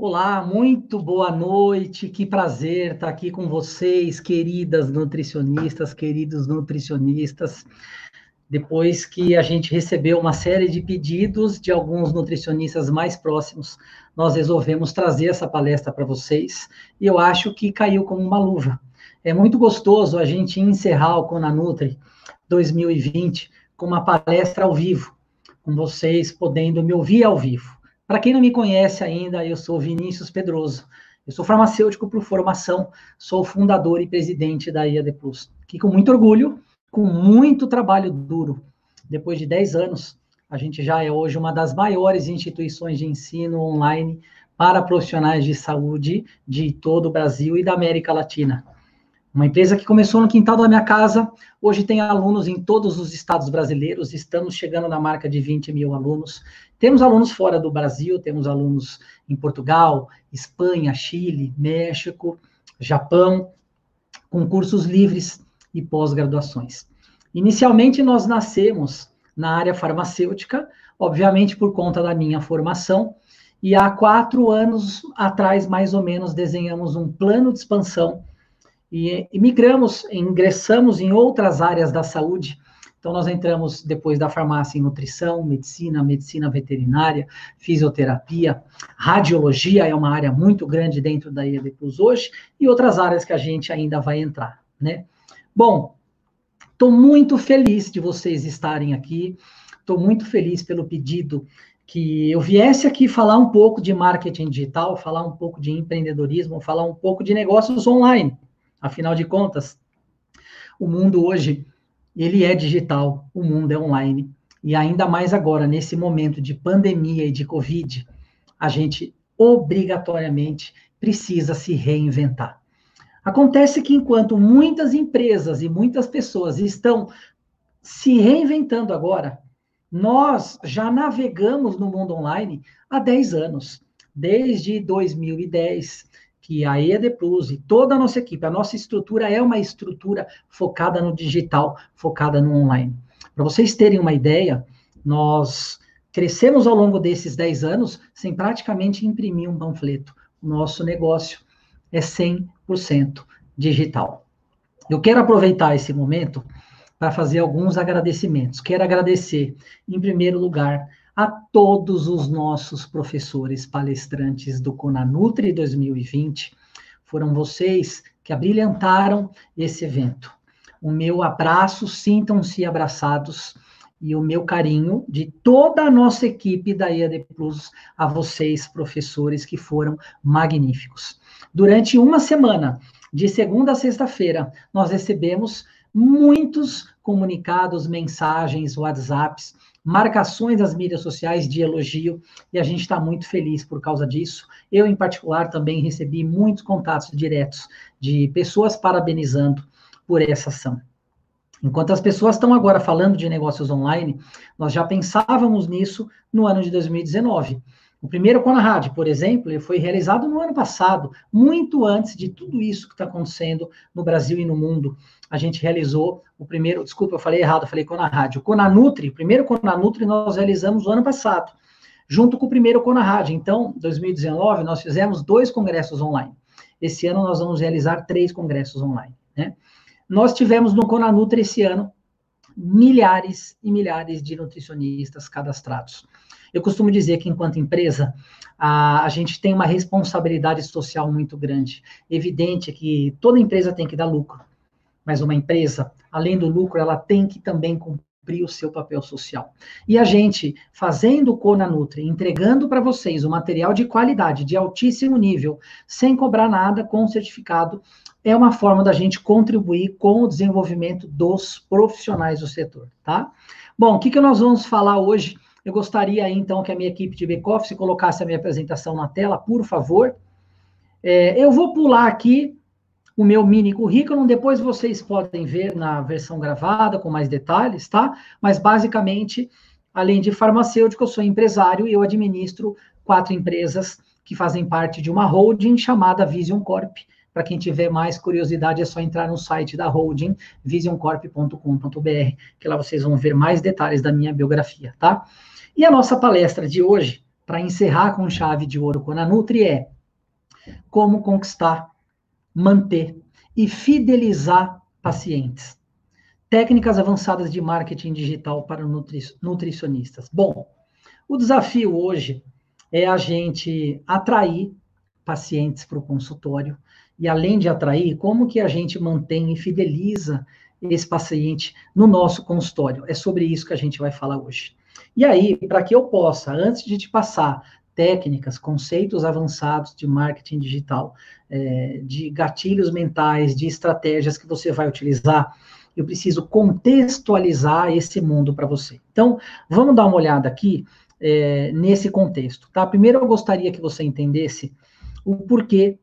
Olá, muito boa noite, que prazer estar aqui com vocês, queridas nutricionistas, queridos nutricionistas. Depois que a gente recebeu uma série de pedidos de alguns nutricionistas mais próximos, nós resolvemos trazer essa palestra para vocês e eu acho que caiu como uma luva. É muito gostoso a gente encerrar o Conanutri 2020 com uma palestra ao vivo, com vocês podendo me ouvir ao vivo. Para quem não me conhece ainda, eu sou Vinícius Pedroso. Eu sou farmacêutico por formação, sou fundador e presidente da IAD Plus. Que com muito orgulho, com muito trabalho duro, depois de 10 anos, a gente já é hoje uma das maiores instituições de ensino online para profissionais de saúde de todo o Brasil e da América Latina. Uma empresa que começou no quintal da minha casa, hoje tem alunos em todos os estados brasileiros, estamos chegando na marca de 20 mil alunos. Temos alunos fora do Brasil, temos alunos em Portugal, Espanha, Chile, México, Japão, com cursos livres e pós-graduações. Inicialmente, nós nascemos na área farmacêutica, obviamente por conta da minha formação, e há quatro anos atrás, mais ou menos, desenhamos um plano de expansão e, e migramos, ingressamos em outras áreas da saúde, então, nós entramos depois da farmácia em nutrição, medicina, medicina veterinária, fisioterapia, radiologia é uma área muito grande dentro da IAD Plus hoje, e outras áreas que a gente ainda vai entrar, né? Bom, estou muito feliz de vocês estarem aqui, estou muito feliz pelo pedido que eu viesse aqui falar um pouco de marketing digital, falar um pouco de empreendedorismo, falar um pouco de negócios online. Afinal de contas, o mundo hoje ele é digital, o mundo é online. E ainda mais agora, nesse momento de pandemia e de Covid, a gente obrigatoriamente precisa se reinventar. Acontece que enquanto muitas empresas e muitas pessoas estão se reinventando agora, nós já navegamos no mundo online há 10 anos. Desde 2010, que a EAD Plus e toda a nossa equipe, a nossa estrutura é uma estrutura focada no digital, focada no online. Para vocês terem uma ideia, nós crescemos ao longo desses 10 anos sem praticamente imprimir um panfleto. Nosso negócio é 100% digital. Eu quero aproveitar esse momento para fazer alguns agradecimentos. Quero agradecer, em primeiro lugar, a todos os nossos professores palestrantes do Conanutri 2020. Foram vocês que abrilhantaram esse evento. O meu abraço, sintam-se abraçados e o meu carinho de toda a nossa equipe da IAD Plus a vocês, professores, que foram magníficos. Durante uma semana, de segunda a sexta-feira, nós recebemos muitos comunicados, mensagens, WhatsApps marcações das mídias sociais de elogio, e a gente está muito feliz por causa disso. Eu, em particular, também recebi muitos contatos diretos de pessoas parabenizando por essa ação. Enquanto as pessoas estão agora falando de negócios online, nós já pensávamos nisso no ano de 2019. O primeiro Conrad, por exemplo, ele foi realizado no ano passado, muito antes de tudo isso que está acontecendo no Brasil e no mundo. A gente realizou o primeiro, desculpa, eu falei errado, eu falei Conrad. O Conanutri, o primeiro Conanutri nós realizamos no ano passado, junto com o primeiro Conrad. Então, 2019, nós fizemos dois congressos online. Esse ano nós vamos realizar três congressos online. Né? Nós tivemos no Conanutri esse ano milhares e milhares de nutricionistas cadastrados. Eu costumo dizer que, enquanto empresa, a, a gente tem uma responsabilidade social muito grande. Evidente que toda empresa tem que dar lucro, mas uma empresa, além do lucro, ela tem que também cumprir o seu papel social. E a gente, fazendo o Cona Nutri, entregando para vocês o material de qualidade, de altíssimo nível, sem cobrar nada, com certificado, é uma forma da gente contribuir com o desenvolvimento dos profissionais do setor, tá? Bom, o que, que nós vamos falar hoje? Eu gostaria, então, que a minha equipe de back-office colocasse a minha apresentação na tela, por favor. É, eu vou pular aqui o meu mini currículo, depois vocês podem ver na versão gravada com mais detalhes, tá? Mas, basicamente, além de farmacêutico, eu sou empresário e eu administro quatro empresas que fazem parte de uma holding chamada Vision Corp. Para quem tiver mais curiosidade, é só entrar no site da holding, visioncorp.com.br, que lá vocês vão ver mais detalhes da minha biografia, tá? E a nossa palestra de hoje para encerrar com chave de ouro com a Nutri é como conquistar, manter e fidelizar pacientes. Técnicas avançadas de marketing digital para nutri nutricionistas. Bom, o desafio hoje é a gente atrair pacientes para o consultório e além de atrair, como que a gente mantém e fideliza esse paciente no nosso consultório? É sobre isso que a gente vai falar hoje. E aí, para que eu possa, antes de te passar técnicas, conceitos avançados de marketing digital, é, de gatilhos mentais, de estratégias que você vai utilizar, eu preciso contextualizar esse mundo para você. Então, vamos dar uma olhada aqui é, nesse contexto, tá? Primeiro, eu gostaria que você entendesse o porquê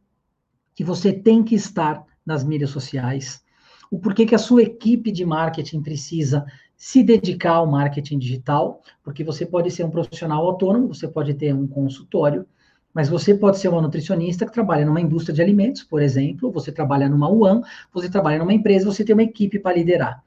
que você tem que estar nas mídias sociais, o porquê que a sua equipe de marketing precisa se dedicar ao marketing digital, porque você pode ser um profissional autônomo, você pode ter um consultório, mas você pode ser uma nutricionista que trabalha numa indústria de alimentos, por exemplo, você trabalha numa UAM, você trabalha numa empresa, você tem uma equipe para liderar.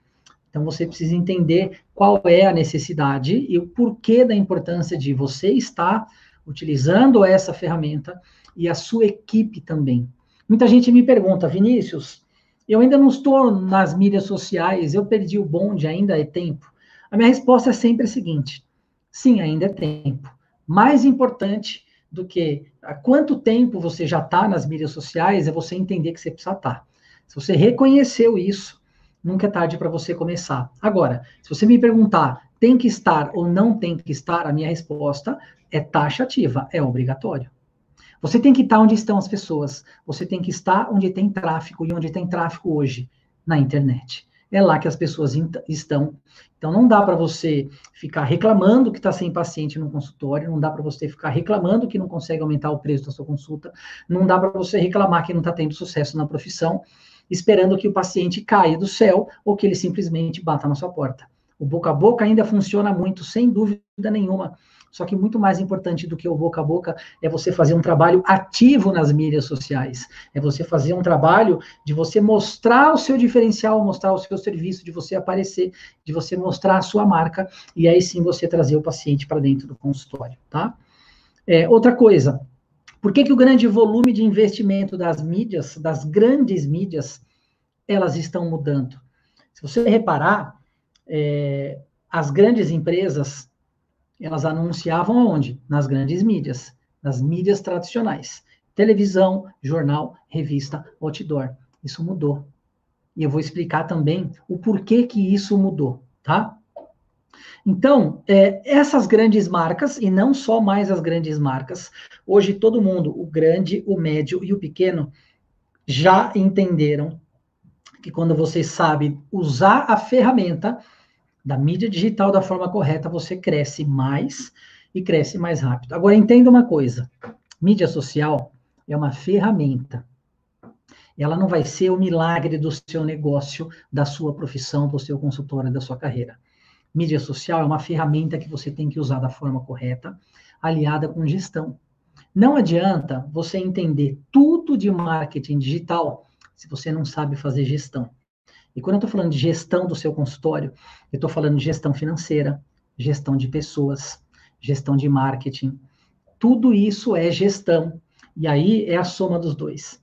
Então você precisa entender qual é a necessidade e o porquê da importância de você estar utilizando essa ferramenta e a sua equipe também. Muita gente me pergunta, Vinícius, eu ainda não estou nas mídias sociais, eu perdi o bonde, ainda é tempo? A minha resposta é sempre a seguinte: sim, ainda é tempo. Mais importante do que há quanto tempo você já está nas mídias sociais é você entender que você precisa estar. Tá. Se você reconheceu isso, nunca é tarde para você começar. Agora, se você me perguntar, tem que estar ou não tem que estar, a minha resposta é taxativa, é obrigatório. Você tem que estar onde estão as pessoas. Você tem que estar onde tem tráfego e onde tem tráfego hoje na internet. É lá que as pessoas estão. Então não dá para você ficar reclamando que está sem paciente no consultório, não dá para você ficar reclamando que não consegue aumentar o preço da sua consulta, não dá para você reclamar que não está tendo sucesso na profissão, esperando que o paciente caia do céu ou que ele simplesmente bata na sua porta. O boca a boca ainda funciona muito, sem dúvida nenhuma. Só que muito mais importante do que o boca a boca é você fazer um trabalho ativo nas mídias sociais. É você fazer um trabalho de você mostrar o seu diferencial, mostrar o seu serviço, de você aparecer, de você mostrar a sua marca, e aí sim você trazer o paciente para dentro do consultório, tá? É, outra coisa, por que, que o grande volume de investimento das mídias, das grandes mídias, elas estão mudando? Se você reparar, é, as grandes empresas elas anunciavam aonde? Nas grandes mídias, nas mídias tradicionais. Televisão, jornal, revista, outdoor. Isso mudou. E eu vou explicar também o porquê que isso mudou, tá? Então, é, essas grandes marcas, e não só mais as grandes marcas, hoje todo mundo, o grande, o médio e o pequeno, já entenderam que quando você sabe usar a ferramenta, da mídia digital da forma correta, você cresce mais e cresce mais rápido. Agora, entenda uma coisa: mídia social é uma ferramenta. Ela não vai ser o milagre do seu negócio, da sua profissão, do seu consultório, da sua carreira. Mídia social é uma ferramenta que você tem que usar da forma correta, aliada com gestão. Não adianta você entender tudo de marketing digital se você não sabe fazer gestão. E quando eu estou falando de gestão do seu consultório, eu estou falando de gestão financeira, gestão de pessoas, gestão de marketing. Tudo isso é gestão. E aí é a soma dos dois.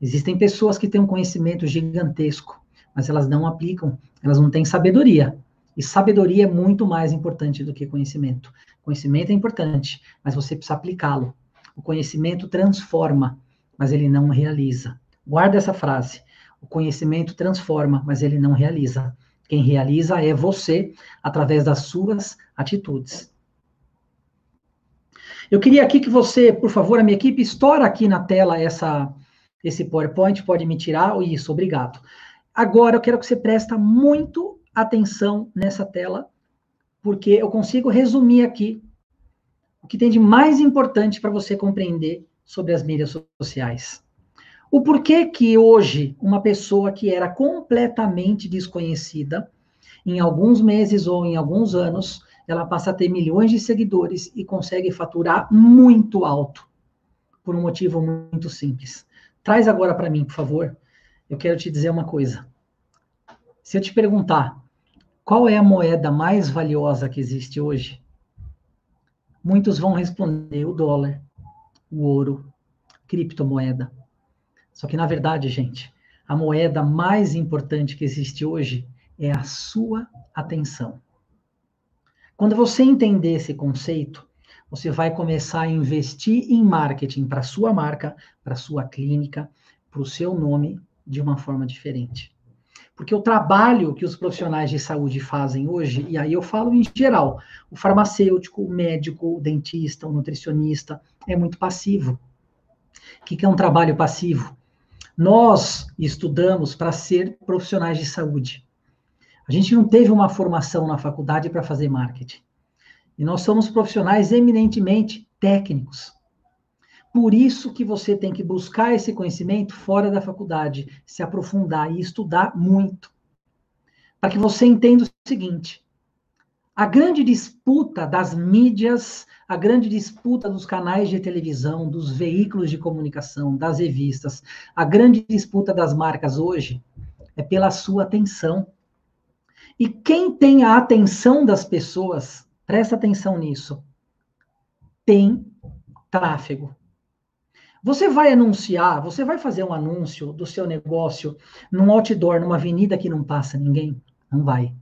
Existem pessoas que têm um conhecimento gigantesco, mas elas não aplicam, elas não têm sabedoria. E sabedoria é muito mais importante do que conhecimento. Conhecimento é importante, mas você precisa aplicá-lo. O conhecimento transforma, mas ele não realiza. Guarda essa frase. O conhecimento transforma, mas ele não realiza. Quem realiza é você, através das suas atitudes. Eu queria aqui que você, por favor, a minha equipe, estoura aqui na tela essa, esse PowerPoint, pode me tirar? Isso, obrigado. Agora eu quero que você preste muito atenção nessa tela, porque eu consigo resumir aqui o que tem de mais importante para você compreender sobre as mídias sociais. O porquê que hoje uma pessoa que era completamente desconhecida, em alguns meses ou em alguns anos, ela passa a ter milhões de seguidores e consegue faturar muito alto, por um motivo muito simples. Traz agora para mim, por favor. Eu quero te dizer uma coisa. Se eu te perguntar qual é a moeda mais valiosa que existe hoje, Muitos vão responder o dólar, o ouro, criptomoeda. Só que, na verdade, gente, a moeda mais importante que existe hoje é a sua atenção. Quando você entender esse conceito, você vai começar a investir em marketing para sua marca, para sua clínica, para o seu nome de uma forma diferente. Porque o trabalho que os profissionais de saúde fazem hoje, e aí eu falo em geral, o farmacêutico, o médico, o dentista, o nutricionista, é muito passivo. O que é um trabalho passivo? Nós estudamos para ser profissionais de saúde. A gente não teve uma formação na faculdade para fazer marketing. E nós somos profissionais eminentemente técnicos. Por isso que você tem que buscar esse conhecimento fora da faculdade, se aprofundar e estudar muito. Para que você entenda o seguinte: a grande disputa das mídias, a grande disputa dos canais de televisão, dos veículos de comunicação, das revistas, a grande disputa das marcas hoje é pela sua atenção. E quem tem a atenção das pessoas, presta atenção nisso, tem tráfego. Você vai anunciar, você vai fazer um anúncio do seu negócio num outdoor, numa avenida que não passa ninguém? Não vai.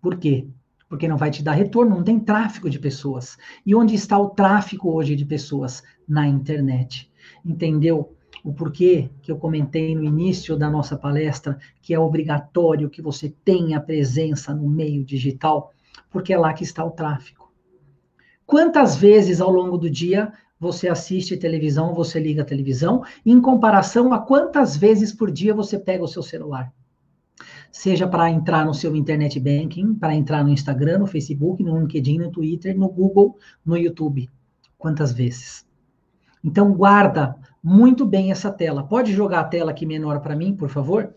Por quê? Porque não vai te dar retorno, não tem tráfego de pessoas. E onde está o tráfego hoje de pessoas? Na internet. Entendeu? O porquê que eu comentei no início da nossa palestra que é obrigatório que você tenha presença no meio digital, porque é lá que está o tráfego. Quantas vezes ao longo do dia você assiste televisão, você liga a televisão, em comparação a quantas vezes por dia você pega o seu celular. Seja para entrar no seu internet banking, para entrar no Instagram, no Facebook, no LinkedIn, no Twitter, no Google, no YouTube. Quantas vezes? Então, guarda muito bem essa tela. Pode jogar a tela aqui menor para mim, por favor?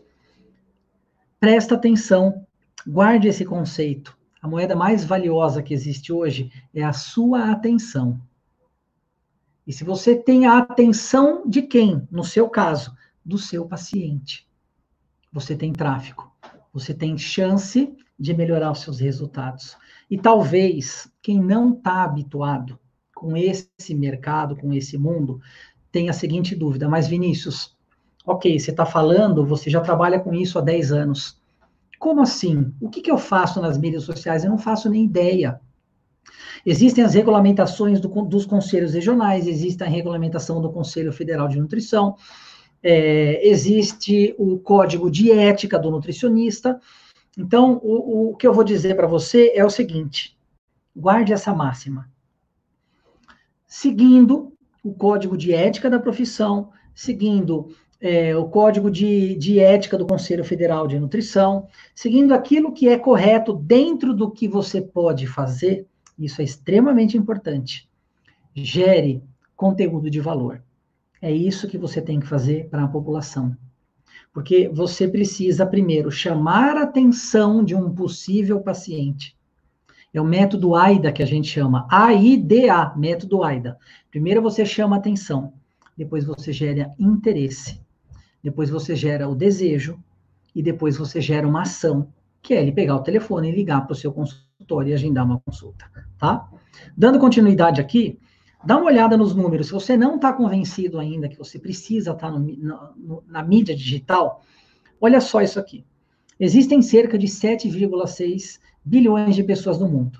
Presta atenção, guarde esse conceito. A moeda mais valiosa que existe hoje é a sua atenção. E se você tem a atenção de quem? No seu caso, do seu paciente. Você tem tráfego. Você tem chance de melhorar os seus resultados. E talvez quem não está habituado com esse mercado, com esse mundo, tenha a seguinte dúvida: mas Vinícius, ok, você está falando, você já trabalha com isso há 10 anos. Como assim? O que, que eu faço nas mídias sociais? Eu não faço nem ideia. Existem as regulamentações do, dos conselhos regionais, existe a regulamentação do Conselho Federal de Nutrição, é, existe o código de ética do nutricionista. Então, o, o que eu vou dizer para você é o seguinte: guarde essa máxima. Seguindo o código de ética da profissão, seguindo é, o código de, de ética do Conselho Federal de Nutrição, seguindo aquilo que é correto dentro do que você pode fazer, isso é extremamente importante. Gere conteúdo de valor. É isso que você tem que fazer para a população. Porque você precisa, primeiro, chamar a atenção de um possível paciente. É o método AIDA que a gente chama. AIDA, método AIDA. Primeiro você chama a atenção, depois você gera interesse, depois você gera o desejo, e depois você gera uma ação, que é ele pegar o telefone e ligar para o seu consultório e agendar uma consulta tá? Dando continuidade aqui, dá uma olhada nos números. Se você não está convencido ainda que você precisa estar tá no, no, na mídia digital, olha só isso aqui. Existem cerca de 7,6 bilhões de pessoas no mundo.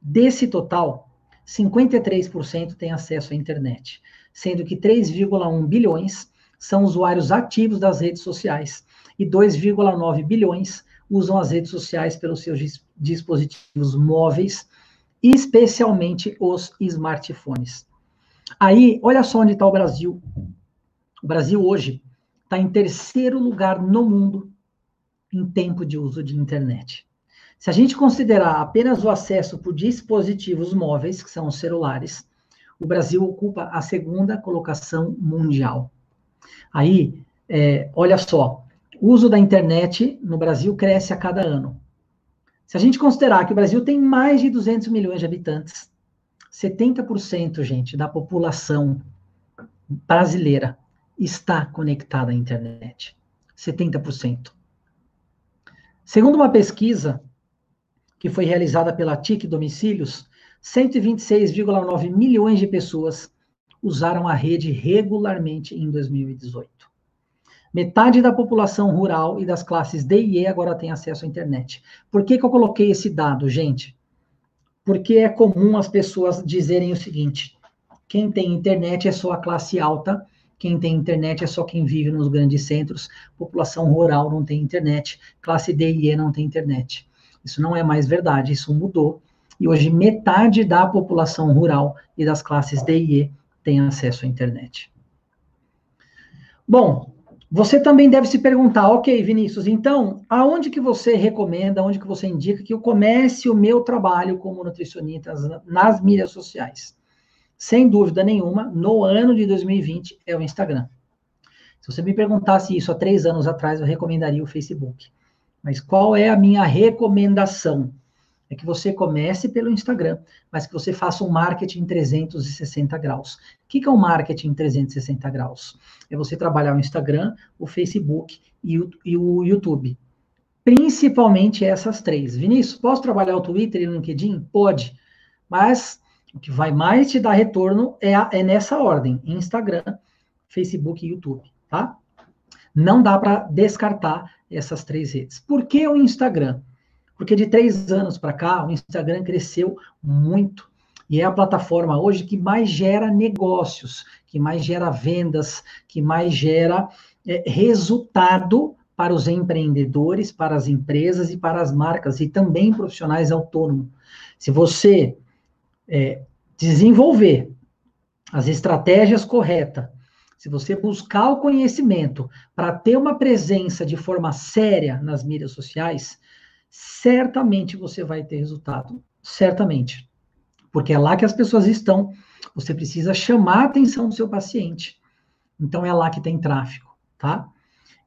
Desse total, 53% têm acesso à internet, sendo que 3,1 bilhões são usuários ativos das redes sociais e 2,9 bilhões usam as redes sociais pelos seus dispositivos móveis especialmente os smartphones. Aí, olha só onde está o Brasil. O Brasil hoje está em terceiro lugar no mundo em tempo de uso de internet. Se a gente considerar apenas o acesso por dispositivos móveis, que são os celulares, o Brasil ocupa a segunda colocação mundial. Aí, é, olha só, o uso da internet no Brasil cresce a cada ano. Se a gente considerar que o Brasil tem mais de 200 milhões de habitantes, 70%, gente, da população brasileira está conectada à internet. 70%. Segundo uma pesquisa que foi realizada pela TIC Domicílios, 126,9 milhões de pessoas usaram a rede regularmente em 2018. Metade da população rural e das classes D e E agora tem acesso à internet. Por que, que eu coloquei esse dado, gente? Porque é comum as pessoas dizerem o seguinte: quem tem internet é só a classe alta, quem tem internet é só quem vive nos grandes centros, população rural não tem internet, classe D e E não tem internet. Isso não é mais verdade, isso mudou. E hoje metade da população rural e das classes D e E tem acesso à internet. Bom, você também deve se perguntar, ok, Vinícius, então, aonde que você recomenda, aonde que você indica que eu comece o meu trabalho como nutricionista nas mídias sociais? Sem dúvida nenhuma, no ano de 2020 é o Instagram. Se você me perguntasse isso há três anos atrás, eu recomendaria o Facebook. Mas qual é a minha recomendação? É que você comece pelo Instagram, mas que você faça um marketing 360 graus. O que é um marketing 360 graus? É você trabalhar o Instagram, o Facebook e o, e o YouTube. Principalmente essas três. Vinícius, posso trabalhar o Twitter e o LinkedIn? Pode. Mas o que vai mais te dar retorno é, a, é nessa ordem: Instagram, Facebook e YouTube, tá? Não dá para descartar essas três redes. Por que o Instagram? Porque de três anos para cá, o Instagram cresceu muito. E é a plataforma hoje que mais gera negócios, que mais gera vendas, que mais gera é, resultado para os empreendedores, para as empresas e para as marcas, e também profissionais autônomos. Se você é, desenvolver as estratégias corretas, se você buscar o conhecimento para ter uma presença de forma séria nas mídias sociais, certamente você vai ter resultado. Certamente. Porque é lá que as pessoas estão. Você precisa chamar a atenção do seu paciente. Então é lá que tem tráfego, tá?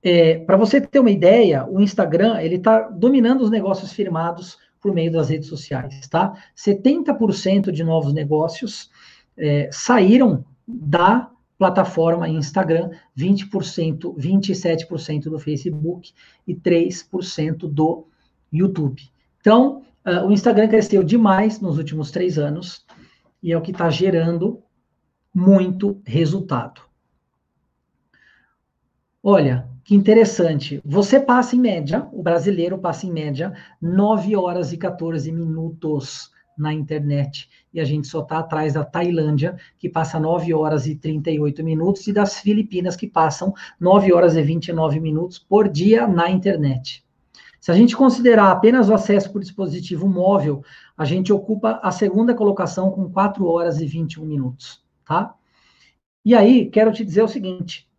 É, Para você ter uma ideia, o Instagram ele está dominando os negócios firmados por meio das redes sociais, tá? 70% de novos negócios é, saíram da plataforma Instagram, 20%, 27% do Facebook e 3% do YouTube. Então, uh, o Instagram cresceu demais nos últimos três anos e é o que está gerando muito resultado. Olha, que interessante. Você passa em média, o brasileiro passa em média 9 horas e 14 minutos na internet. E a gente só está atrás da Tailândia, que passa 9 horas e 38 minutos, e das Filipinas, que passam 9 horas e 29 minutos por dia na internet. Se a gente considerar apenas o acesso por dispositivo móvel, a gente ocupa a segunda colocação com 4 horas e 21 minutos, tá? E aí, quero te dizer o seguinte: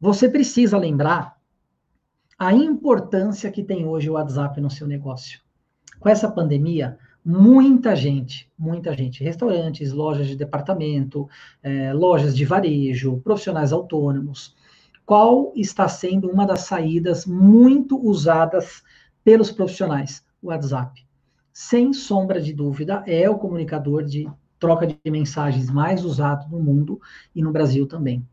você precisa lembrar a importância que tem hoje o WhatsApp no seu negócio. Com essa pandemia, muita gente, muita gente, restaurantes, lojas de departamento, é, lojas de varejo, profissionais autônomos, qual está sendo uma das saídas muito usadas pelos profissionais? O WhatsApp. Sem sombra de dúvida, é o comunicador de troca de mensagens mais usado no mundo e no Brasil também.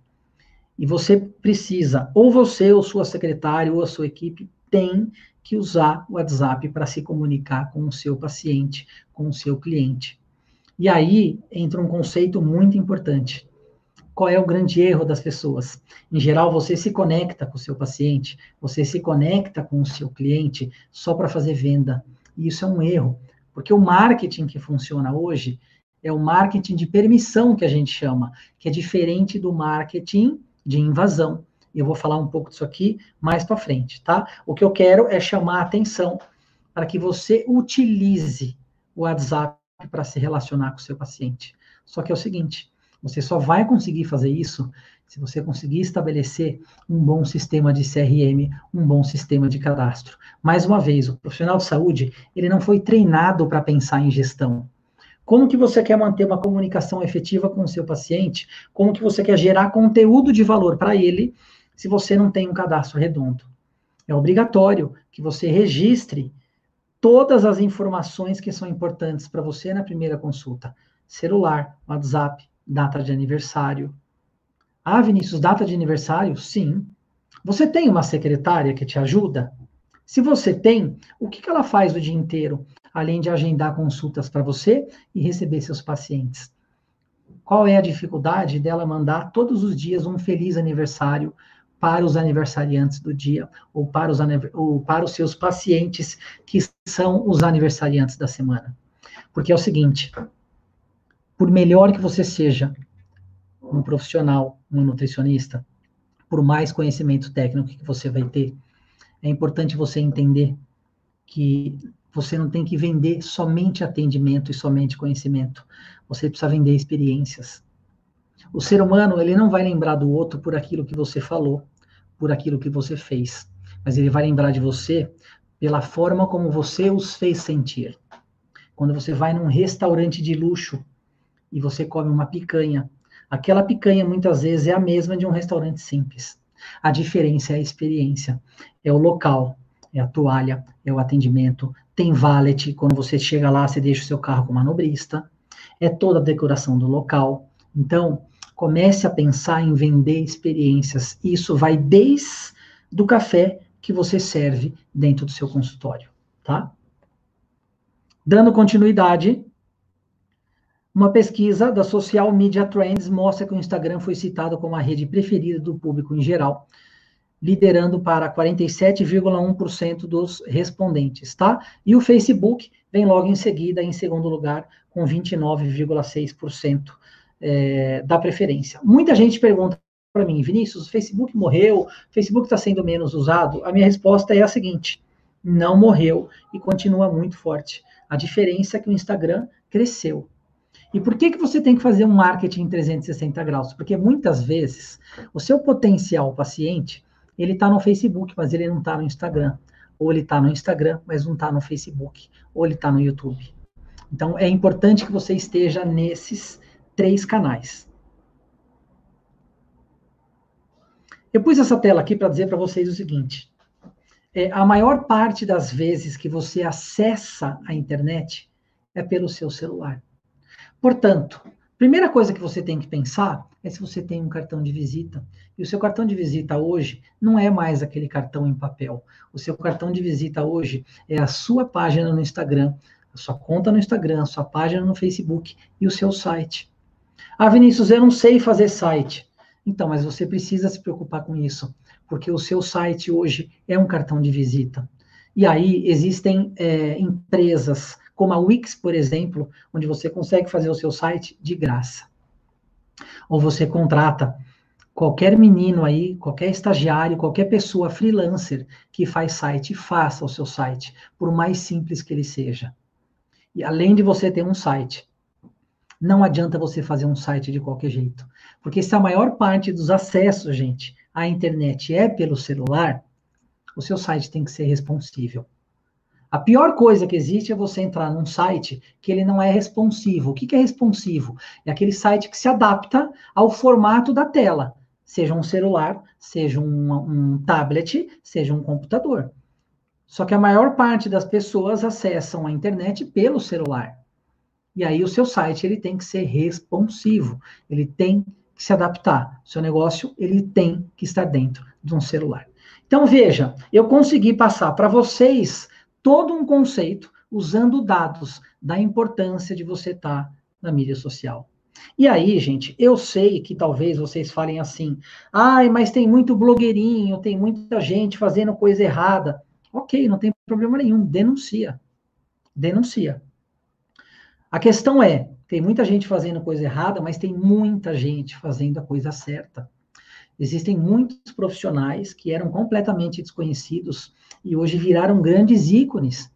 E você precisa, ou você, ou sua secretária, ou a sua equipe, tem que usar o WhatsApp para se comunicar com o seu paciente, com o seu cliente. E aí entra um conceito muito importante qual é o grande erro das pessoas? Em geral, você se conecta com o seu paciente, você se conecta com o seu cliente só para fazer venda. E isso é um erro, porque o marketing que funciona hoje é o marketing de permissão que a gente chama, que é diferente do marketing de invasão. Eu vou falar um pouco disso aqui mais para frente, tá? O que eu quero é chamar a atenção para que você utilize o WhatsApp para se relacionar com o seu paciente. Só que é o seguinte, você só vai conseguir fazer isso se você conseguir estabelecer um bom sistema de CRM, um bom sistema de cadastro. Mais uma vez, o profissional de saúde, ele não foi treinado para pensar em gestão. Como que você quer manter uma comunicação efetiva com o seu paciente? Como que você quer gerar conteúdo de valor para ele se você não tem um cadastro redondo? É obrigatório que você registre todas as informações que são importantes para você na primeira consulta: celular, WhatsApp, data de aniversário. Ah, Vinícius, data de aniversário? Sim. Você tem uma secretária que te ajuda? Se você tem, o que, que ela faz o dia inteiro? além de agendar consultas para você e receber seus pacientes. Qual é a dificuldade dela mandar todos os dias um feliz aniversário para os aniversariantes do dia ou para os, ou para os seus pacientes que são os aniversariantes da semana? Porque é o seguinte, por melhor que você seja um profissional, um nutricionista, por mais conhecimento técnico que você vai ter, é importante você entender que você não tem que vender somente atendimento e somente conhecimento. Você precisa vender experiências. O ser humano, ele não vai lembrar do outro por aquilo que você falou, por aquilo que você fez, mas ele vai lembrar de você pela forma como você os fez sentir. Quando você vai num restaurante de luxo e você come uma picanha, aquela picanha muitas vezes é a mesma de um restaurante simples. A diferença é a experiência, é o local, é a toalha, é o atendimento, tem valet, quando você chega lá, você deixa o seu carro com manobrista, é toda a decoração do local. Então, comece a pensar em vender experiências. Isso vai desde do café que você serve dentro do seu consultório, tá? Dando continuidade, uma pesquisa da Social Media Trends mostra que o Instagram foi citado como a rede preferida do público em geral, liderando para 47,1% dos respondentes, tá? E o Facebook vem logo em seguida, em segundo lugar, com 29,6% é, da preferência. Muita gente pergunta para mim, Vinícius, o Facebook morreu, o Facebook está sendo menos usado? A minha resposta é a seguinte: não morreu e continua muito forte. A diferença é que o Instagram cresceu. E por que, que você tem que fazer um marketing em 360 graus? Porque muitas vezes o seu potencial paciente ele está no Facebook, mas ele não está no Instagram. Ou ele está no Instagram, mas não está no Facebook. Ou ele está no YouTube. Então, é importante que você esteja nesses três canais. Eu pus essa tela aqui para dizer para vocês o seguinte: é, a maior parte das vezes que você acessa a internet é pelo seu celular. Portanto, primeira coisa que você tem que pensar é se você tem um cartão de visita. E o seu cartão de visita hoje não é mais aquele cartão em papel. O seu cartão de visita hoje é a sua página no Instagram, a sua conta no Instagram, a sua página no Facebook e o seu site. Ah, Vinícius, eu não sei fazer site. Então, mas você precisa se preocupar com isso, porque o seu site hoje é um cartão de visita. E aí existem é, empresas como a Wix, por exemplo, onde você consegue fazer o seu site de graça. Ou você contrata qualquer menino aí, qualquer estagiário, qualquer pessoa freelancer que faz site, faça o seu site, por mais simples que ele seja. E além de você ter um site, não adianta você fazer um site de qualquer jeito. Porque se a maior parte dos acessos, gente, à internet é pelo celular, o seu site tem que ser responsível. A pior coisa que existe é você entrar num site que ele não é responsivo. O que é responsivo? É aquele site que se adapta ao formato da tela, seja um celular, seja um, um tablet, seja um computador. Só que a maior parte das pessoas acessam a internet pelo celular. E aí o seu site ele tem que ser responsivo, ele tem que se adaptar. Seu negócio ele tem que estar dentro de um celular. Então veja, eu consegui passar para vocês todo um conceito usando dados da importância de você estar tá na mídia social. E aí, gente, eu sei que talvez vocês falem assim: ai, mas tem muito blogueirinho, tem muita gente fazendo coisa errada. Ok, não tem problema nenhum, denuncia. Denuncia. A questão é: tem muita gente fazendo coisa errada, mas tem muita gente fazendo a coisa certa. Existem muitos profissionais que eram completamente desconhecidos e hoje viraram grandes ícones.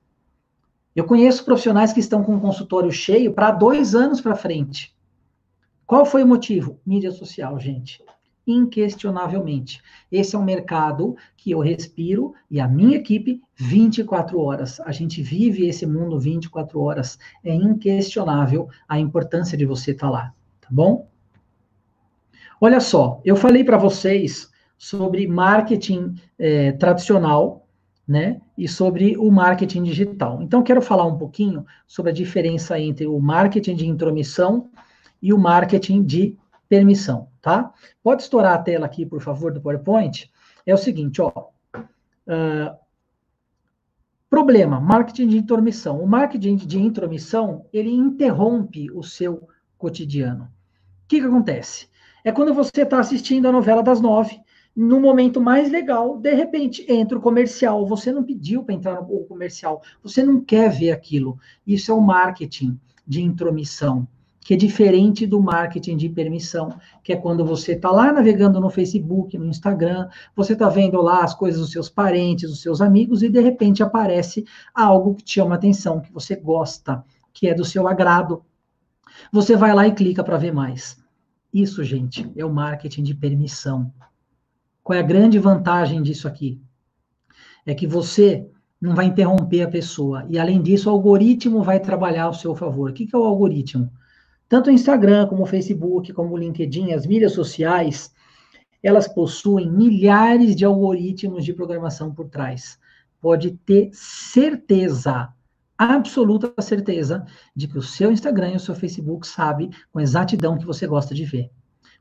Eu conheço profissionais que estão com um consultório cheio para dois anos para frente. Qual foi o motivo? Mídia social, gente. Inquestionavelmente. Esse é um mercado que eu respiro e a minha equipe 24 horas. A gente vive esse mundo 24 horas. É inquestionável a importância de você estar lá, tá bom? Olha só, eu falei para vocês sobre marketing é, tradicional, né? E sobre o marketing digital. Então, quero falar um pouquinho sobre a diferença entre o marketing de intromissão e o marketing de permissão, tá? Pode estourar a tela aqui, por favor, do PowerPoint. É o seguinte, ó. Uh, Problema, marketing de intromissão. O marketing de intromissão, ele interrompe o seu cotidiano. O que, que acontece? É quando você está assistindo a novela das nove, no momento mais legal, de repente entra o comercial. Você não pediu para entrar no comercial, você não quer ver aquilo. Isso é o marketing de intromissão que é diferente do marketing de permissão, que é quando você está lá navegando no Facebook, no Instagram, você está vendo lá as coisas dos seus parentes, dos seus amigos, e de repente aparece algo que te chama atenção, que você gosta, que é do seu agrado. Você vai lá e clica para ver mais. Isso, gente, é o marketing de permissão. Qual é a grande vantagem disso aqui? É que você não vai interromper a pessoa. E, além disso, o algoritmo vai trabalhar ao seu favor. O que é o algoritmo? Tanto o Instagram, como o Facebook, como o LinkedIn, as mídias sociais, elas possuem milhares de algoritmos de programação por trás. Pode ter certeza, absoluta certeza, de que o seu Instagram e o seu Facebook sabe com exatidão que você gosta de ver.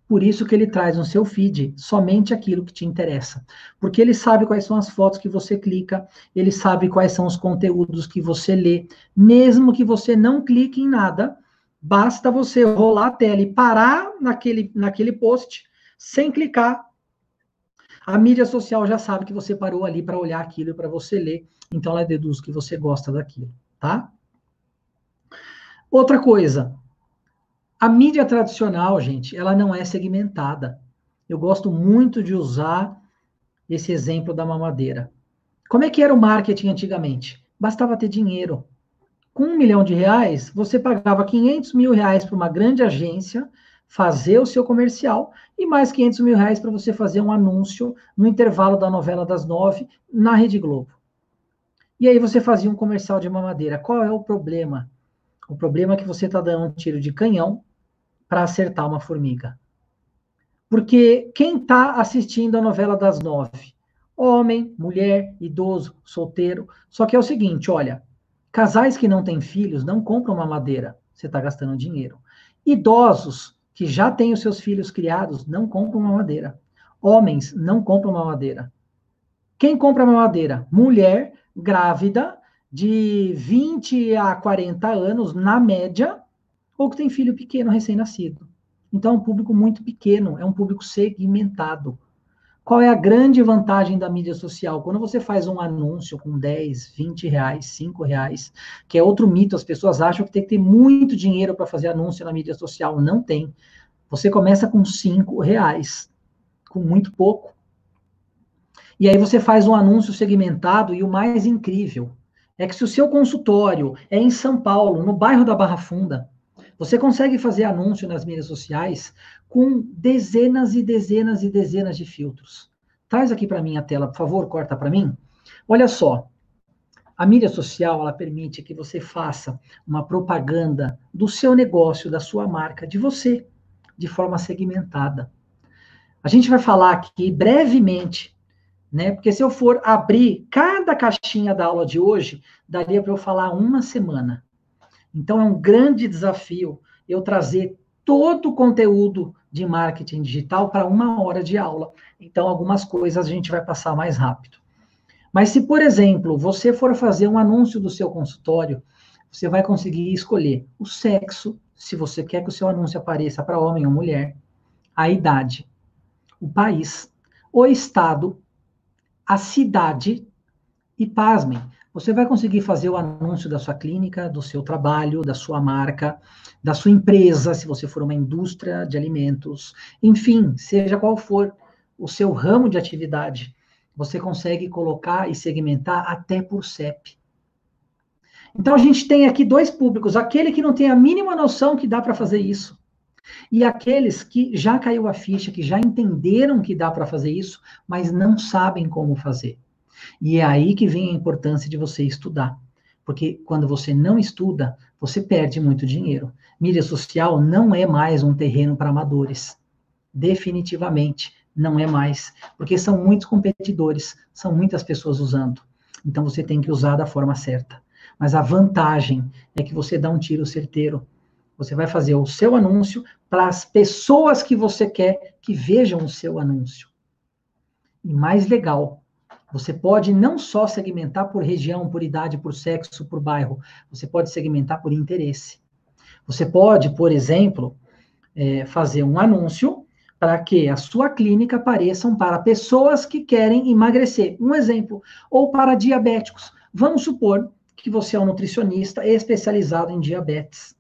Por isso que ele traz no seu feed somente aquilo que te interessa. Porque ele sabe quais são as fotos que você clica, ele sabe quais são os conteúdos que você lê, mesmo que você não clique em nada, Basta você rolar a tela e parar naquele, naquele post sem clicar. A mídia social já sabe que você parou ali para olhar aquilo e para você ler. Então ela deduz que você gosta daquilo, tá? Outra coisa, a mídia tradicional, gente, ela não é segmentada. Eu gosto muito de usar esse exemplo da mamadeira. Como é que era o marketing antigamente? Bastava ter dinheiro com um milhão de reais, você pagava 500 mil reais para uma grande agência fazer o seu comercial e mais 500 mil reais para você fazer um anúncio no intervalo da novela das nove na Rede Globo. E aí você fazia um comercial de mamadeira. Qual é o problema? O problema é que você está dando um tiro de canhão para acertar uma formiga. Porque quem está assistindo a novela das nove? Homem, mulher, idoso, solteiro. Só que é o seguinte, olha, Casais que não têm filhos não compram uma madeira, você está gastando dinheiro. Idosos que já têm os seus filhos criados não compram uma madeira. Homens não compram uma madeira. Quem compra uma madeira? Mulher grávida de 20 a 40 anos, na média, ou que tem filho pequeno, recém-nascido. Então, é um público muito pequeno, é um público segmentado. Qual é a grande vantagem da mídia social? Quando você faz um anúncio com 10, 20 reais, 5 reais, que é outro mito, as pessoas acham que tem que ter muito dinheiro para fazer anúncio na mídia social. Não tem. Você começa com 5 reais, com muito pouco. E aí você faz um anúncio segmentado, e o mais incrível é que se o seu consultório é em São Paulo, no bairro da Barra Funda, você consegue fazer anúncio nas mídias sociais com dezenas e dezenas e dezenas de filtros. Traz aqui para mim a tela, por favor, corta para mim. Olha só. A mídia social, ela permite que você faça uma propaganda do seu negócio, da sua marca, de você, de forma segmentada. A gente vai falar aqui brevemente, né? Porque se eu for abrir cada caixinha da aula de hoje, daria para eu falar uma semana. Então, é um grande desafio eu trazer todo o conteúdo de marketing digital para uma hora de aula. Então, algumas coisas a gente vai passar mais rápido. Mas se, por exemplo, você for fazer um anúncio do seu consultório, você vai conseguir escolher o sexo, se você quer que o seu anúncio apareça para homem ou mulher, a idade, o país, o estado, a cidade e, pasmem, você vai conseguir fazer o anúncio da sua clínica, do seu trabalho, da sua marca, da sua empresa, se você for uma indústria de alimentos, enfim, seja qual for o seu ramo de atividade, você consegue colocar e segmentar até por CEP. Então a gente tem aqui dois públicos, aquele que não tem a mínima noção que dá para fazer isso, e aqueles que já caiu a ficha, que já entenderam que dá para fazer isso, mas não sabem como fazer. E é aí que vem a importância de você estudar. Porque quando você não estuda, você perde muito dinheiro. Mídia social não é mais um terreno para amadores. Definitivamente não é mais. Porque são muitos competidores, são muitas pessoas usando. Então você tem que usar da forma certa. Mas a vantagem é que você dá um tiro certeiro. Você vai fazer o seu anúncio para as pessoas que você quer que vejam o seu anúncio. E mais legal, Você pode não só segmentar por região, por idade, por sexo, por bairro, você pode segmentar por interesse. Você pode, por exemplo, é, fazer um anúncio para que a sua clínica apareçam para pessoas que querem emagrecer. Um exemplo, ou para diabéticos. Vamos supor que você é um nutricionista especializado em diabetes.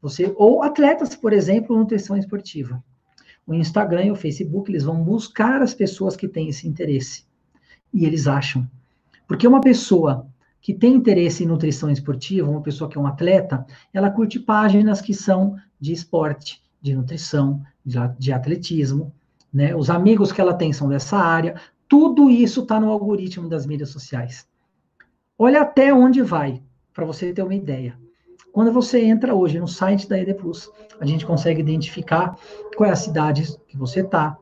Você ou atletas, por exemplo, nutrição esportiva. O Instagram e o Facebook, eles vão buscar as pessoas que têm esse interesse. E eles acham. Porque uma pessoa que tem interesse em nutrição esportiva, uma pessoa que é um atleta, ela curte páginas que são de esporte, de nutrição, de, atletismo, né? Os amigos que ela tem são dessa área. Tudo isso está no algoritmo das mídias sociais. Olha até onde vai, para você ter uma ideia. Quando você entra hoje no site da ED Plus, a gente consegue identificar qual é a cidade que você está.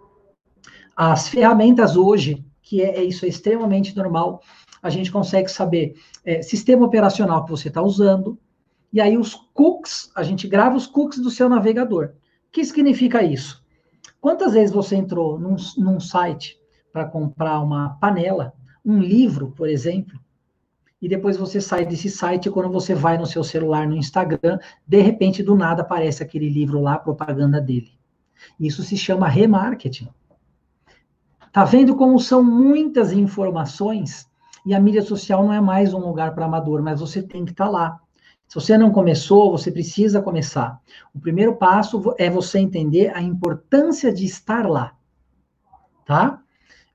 As ferramentas hoje, que é, é isso é extremamente normal, a gente consegue saber é, sistema operacional que você está usando, e aí os cookies, a gente grava os cookies do seu navegador. O que significa isso? Quantas vezes você entrou num, num site para comprar uma panela, um livro, por exemplo, e depois você sai desse site quando você vai no seu celular, no Instagram, de repente, do nada, aparece aquele livro lá, propaganda dele. Isso se chama remarketing. Tá vendo como são muitas informações e a mídia social não é mais um lugar para amador, mas você tem que estar tá lá. Se você não começou, você precisa começar. O primeiro passo é você entender a importância de estar lá, tá?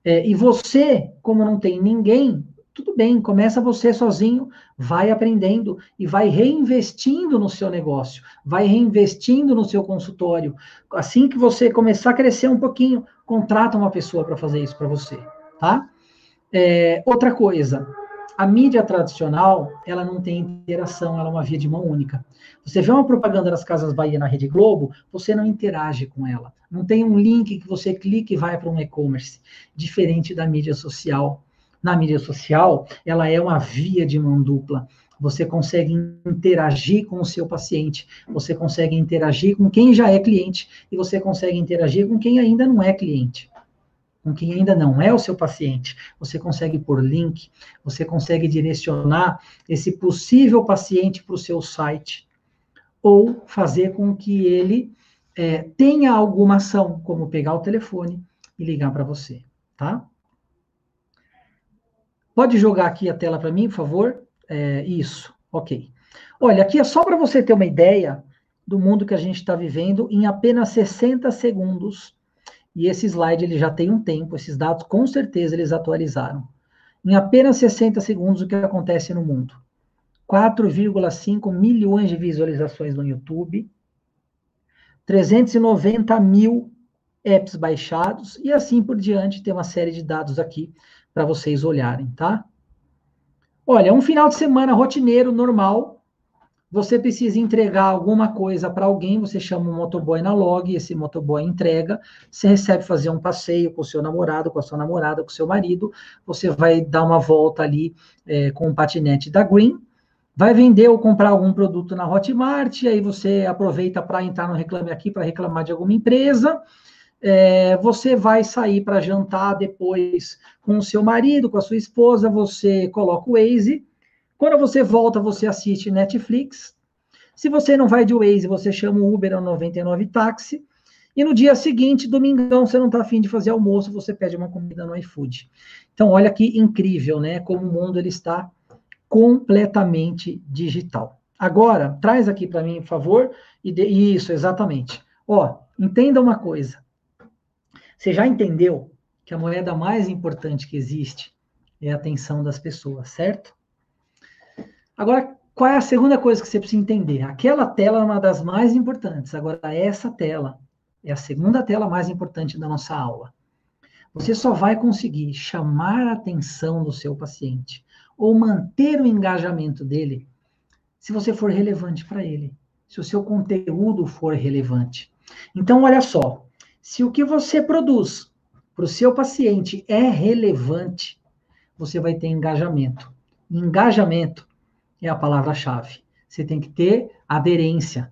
É, e você, como não tem ninguém, tudo bem, começa você sozinho, vai aprendendo e vai reinvestindo no seu negócio, vai reinvestindo no seu consultório. Assim que você começar a crescer um pouquinho, contrata uma pessoa para fazer isso para você, tá? É, outra coisa, a mídia tradicional, ela não tem interação, ela é uma via de mão única. Você vê uma propaganda das Casas Bahia na Rede Globo, você não interage com ela. Não tem um link que você clique e vai para um e-commerce, diferente da mídia social. Na mídia social, ela é uma via de mão dupla. Você consegue interagir com o seu paciente, você consegue interagir com quem já é cliente e você consegue interagir com quem ainda não é cliente com quem ainda não é o seu paciente, você consegue por link, você consegue direcionar esse possível paciente para o seu site, ou fazer com que ele é, tenha alguma ação, como pegar o telefone e ligar para você, tá? Pode jogar aqui a tela para mim, por favor? É, isso, ok. Olha, aqui é só para você ter uma ideia do mundo que a gente está vivendo em apenas 60 segundos e esse slide ele já tem um tempo, esses dados com certeza eles atualizaram. Em apenas 60 segundos, o que acontece no mundo? 4,5 milhões de visualizações no YouTube, 390 mil apps baixados, e assim por diante, tem uma série de dados aqui para vocês olharem, tá? Olha, um final de semana rotineiro, normal, você precisa entregar alguma coisa para alguém, você chama um motoboy na log, esse motoboy entrega, você recebe fazer um passeio com o seu namorado, com a sua namorada, com o seu marido, você vai dar uma volta ali é, com o patinete da Green, vai vender ou comprar algum produto na Hotmart, aí você aproveita para entrar no Reclame Aqui para reclamar de alguma empresa, é, você vai sair para jantar depois com o seu marido, com a sua esposa, você coloca o Waze, quando você volta, você assiste Netflix. Se você não vai de Waze, você chama o Uber ou 99 táxi. E no dia seguinte, domingão, você não está afim de fazer almoço, você pede uma comida no iFood. Então, olha que incrível, né? Como o mundo ele está completamente digital. Agora, traz aqui para mim, por favor. E de... Isso, exatamente. Ó, entenda uma coisa. Você já entendeu que a moeda mais importante que existe é a atenção das pessoas, certo? Agora, qual é a segunda coisa que você precisa entender? Aquela tela é uma das mais importantes. Agora, essa tela é a segunda tela mais importante da nossa aula. Você só vai conseguir chamar a atenção do seu paciente ou manter o engajamento dele se você for relevante para ele, se o seu conteúdo for relevante. Então, olha só, se o que você produz para o seu paciente é relevante, você vai ter engajamento. Engajamento é a palavra-chave. Você tem que ter aderência.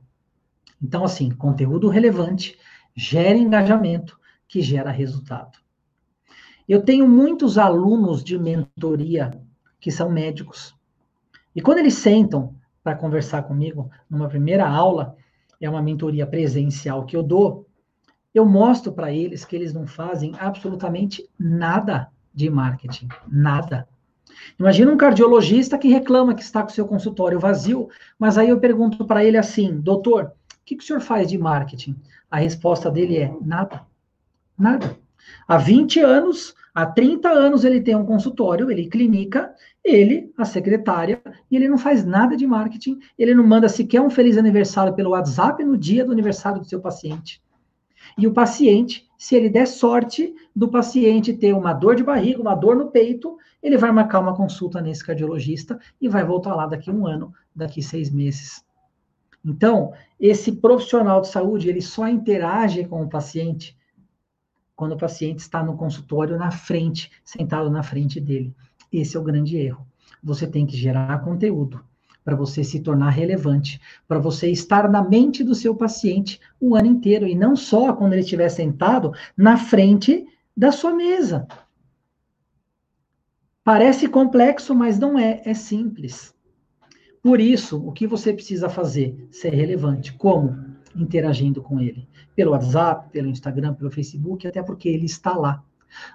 Então, assim, conteúdo relevante gera engajamento, que gera resultado. Eu tenho muitos alunos de mentoria que são médicos. E quando eles sentam para conversar comigo, numa primeira aula, é uma mentoria presencial que eu dou, eu mostro para eles que eles não fazem absolutamente nada de marketing, nada. Imagina um cardiologista que reclama que está com seu consultório vazio, mas aí eu pergunto para ele assim, doutor, o que, que o senhor faz de marketing? A resposta dele é nada, nada. Há 20 anos, há 30 anos ele tem um consultório, ele clinica, ele, a secretária, e ele não faz nada de marketing, ele não manda sequer um feliz aniversário pelo WhatsApp no dia do aniversário do seu paciente. E o paciente, se ele der sorte do paciente ter uma dor de barriga, uma dor no peito, ele vai marcar uma consulta nesse cardiologista e vai voltar lá daqui um ano, daqui seis meses. Então, esse profissional de saúde, ele só interage com o paciente quando o paciente está no consultório na frente, sentado na frente dele. Esse é o grande erro. Você tem que gerar conteúdo para você se tornar relevante, para você estar na mente do seu paciente o ano inteiro e não só quando ele estiver sentado na frente da sua mesa. Parece complexo, mas não é, é simples. Por isso, o que você precisa fazer? Ser relevante. Como? Interagindo com ele. Pelo WhatsApp, pelo Instagram, pelo Facebook, até porque ele está lá.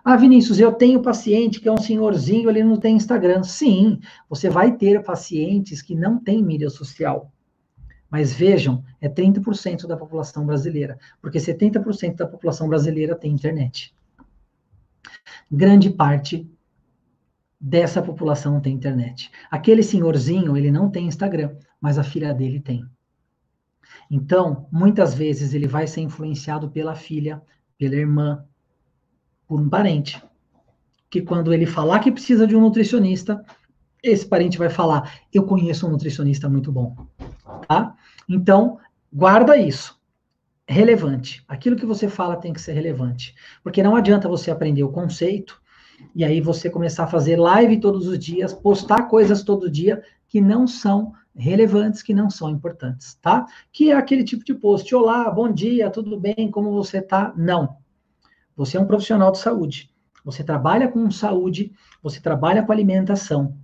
Ah, Vinícius, eu tenho paciente que é um senhorzinho, ele não tem Instagram. Sim, você vai ter pacientes que não têm mídia social. Mas vejam, é 30% da população brasileira, porque 70% da população brasileira tem internet. Grande parte dessa população tem internet. Aquele senhorzinho, ele não tem Instagram, mas a filha dele tem. Então, muitas vezes ele vai ser influenciado pela filha, pela irmã, por um parente. Que quando ele falar que precisa de um nutricionista, esse parente vai falar: Eu conheço um nutricionista muito bom. Tá? Então, guarda isso. Relevante. Aquilo que você fala tem que ser relevante. Porque não adianta você aprender o conceito e aí você começar a fazer live todos os dias, postar coisas todo dia que não são relevantes, que não são importantes, tá? Que é aquele tipo de post: Olá, bom dia, tudo bem? Como você tá? Não. Você é um profissional de saúde. Você trabalha com saúde, você trabalha com alimentação.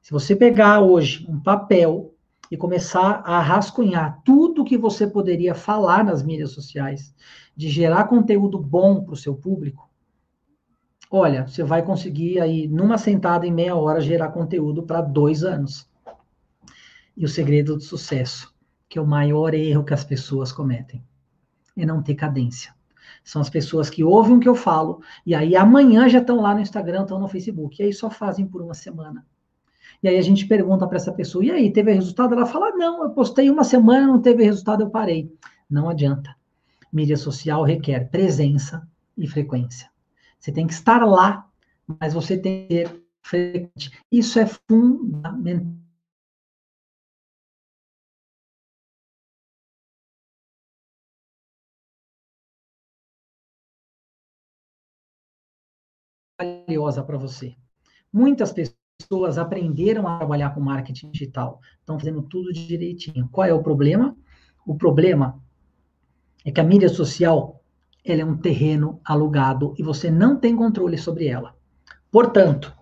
Se você pegar hoje um papel e começar a rascunhar tudo que você poderia falar nas mídias sociais, de gerar conteúdo bom para o seu público, olha, você vai conseguir aí, numa sentada em meia hora, gerar conteúdo para dois anos. E o segredo do sucesso, que é o maior erro que as pessoas cometem, é não ter cadência. São as pessoas que ouvem o que eu falo, e aí amanhã já estão lá no Instagram, estão no Facebook, e aí só fazem por uma semana. E aí a gente pergunta para essa pessoa, e aí, teve resultado? Ela fala, não, eu postei uma semana, não teve resultado, eu parei. Não adianta. Mídia social requer presença e frequência. Você tem que estar lá, mas você tem que ser frequente. Isso é fundamental. Valiosa para você. Muitas pessoas aprenderam a trabalhar com marketing digital, estão fazendo tudo direitinho. Qual é o problema? O problema é que a mídia social ela é um terreno alugado e você não tem controle sobre ela. Portanto,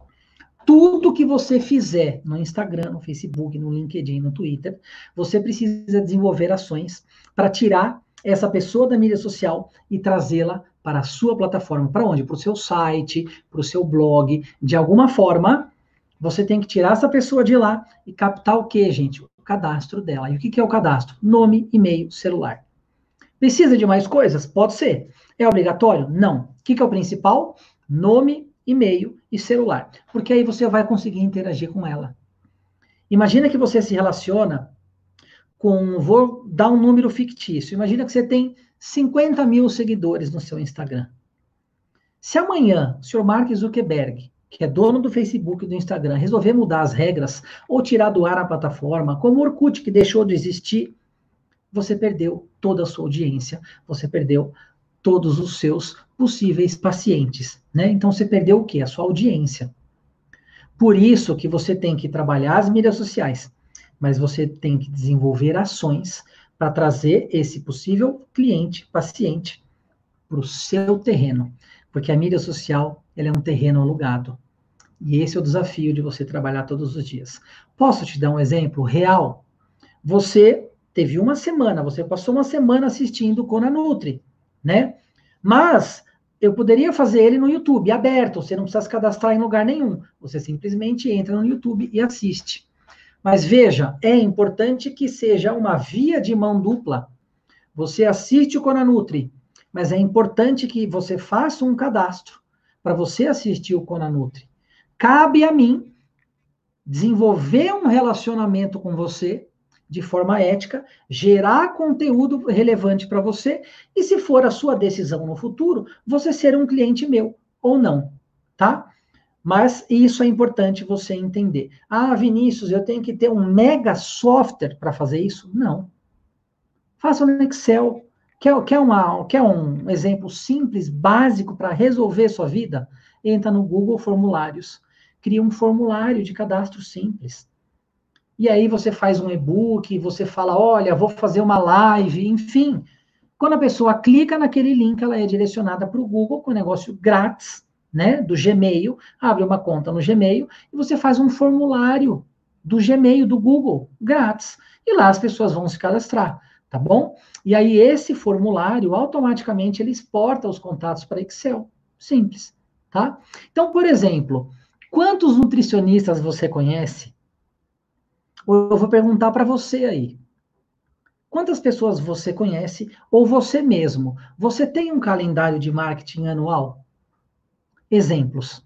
tudo que você fizer no Instagram, no Facebook, no LinkedIn, no Twitter, você precisa desenvolver ações para tirar essa pessoa da mídia social e trazê-la para a sua plataforma. Para onde? Para o seu site, para o seu blog. De alguma forma, você tem que tirar essa pessoa de lá e captar o que, gente? O cadastro dela. E o que é o cadastro? Nome, e-mail, celular. Precisa de mais coisas? Pode ser. É obrigatório? Não. O que é o principal? Nome, e-mail e celular. Porque aí você vai conseguir interagir com ela. Imagina que você se relaciona com. Vou dar um número fictício. Imagina que você tem 50 mil seguidores no seu Instagram. Se amanhã o senhor Mark Zuckerberg, que é dono do Facebook e do Instagram, resolver mudar as regras ou tirar do ar a plataforma, como o Orkut, que deixou de existir, você perdeu toda a sua audiência, você perdeu todos os seus possíveis pacientes, né? Então você perdeu o quê? A sua audiência. Por isso que você tem que trabalhar as mídias sociais, mas você tem que desenvolver ações para trazer esse possível cliente, paciente, para o seu terreno. Porque a mídia social ela é um terreno alugado. E esse é o desafio de você trabalhar todos os dias. Posso te dar um exemplo real? Você teve uma semana, você passou uma semana assistindo o Kona Nutri, né? Mas eu poderia fazer ele no YouTube, aberto, você não precisa se cadastrar em lugar nenhum. Você simplesmente entra no YouTube e assiste. Mas veja, é importante que seja uma via de mão dupla. Você assiste o Conanutri, mas é importante que você faça um cadastro para você assistir o Conanutri. Cabe a mim desenvolver um relacionamento com você de forma ética, gerar conteúdo relevante para você e, se for a sua decisão no futuro, você ser um cliente meu ou não, tá? Mas isso é importante você entender. Ah, Vinícius, eu tenho que ter um mega software para fazer isso? Não. Faça no Excel. Quer, quer, uma, quer um exemplo simples, básico para resolver sua vida? Entra no Google Formulários. Cria um formulário de cadastro simples e aí você faz um e-book, você fala, olha, vou fazer uma live, enfim. Quando a pessoa clica naquele link, ela é direcionada para o Google com um negócio grátis, né, do Gmail, abre uma conta no Gmail e você faz um formulário do Gmail do Google, grátis. E lá as pessoas vão se cadastrar, tá bom? E aí esse formulário automaticamente ele exporta os contatos para Excel. Simples, tá? Então, por exemplo, quantos nutricionistas você conhece eu vou perguntar para você aí. Quantas pessoas você conhece ou você mesmo? Você tem um calendário de marketing anual? Exemplos.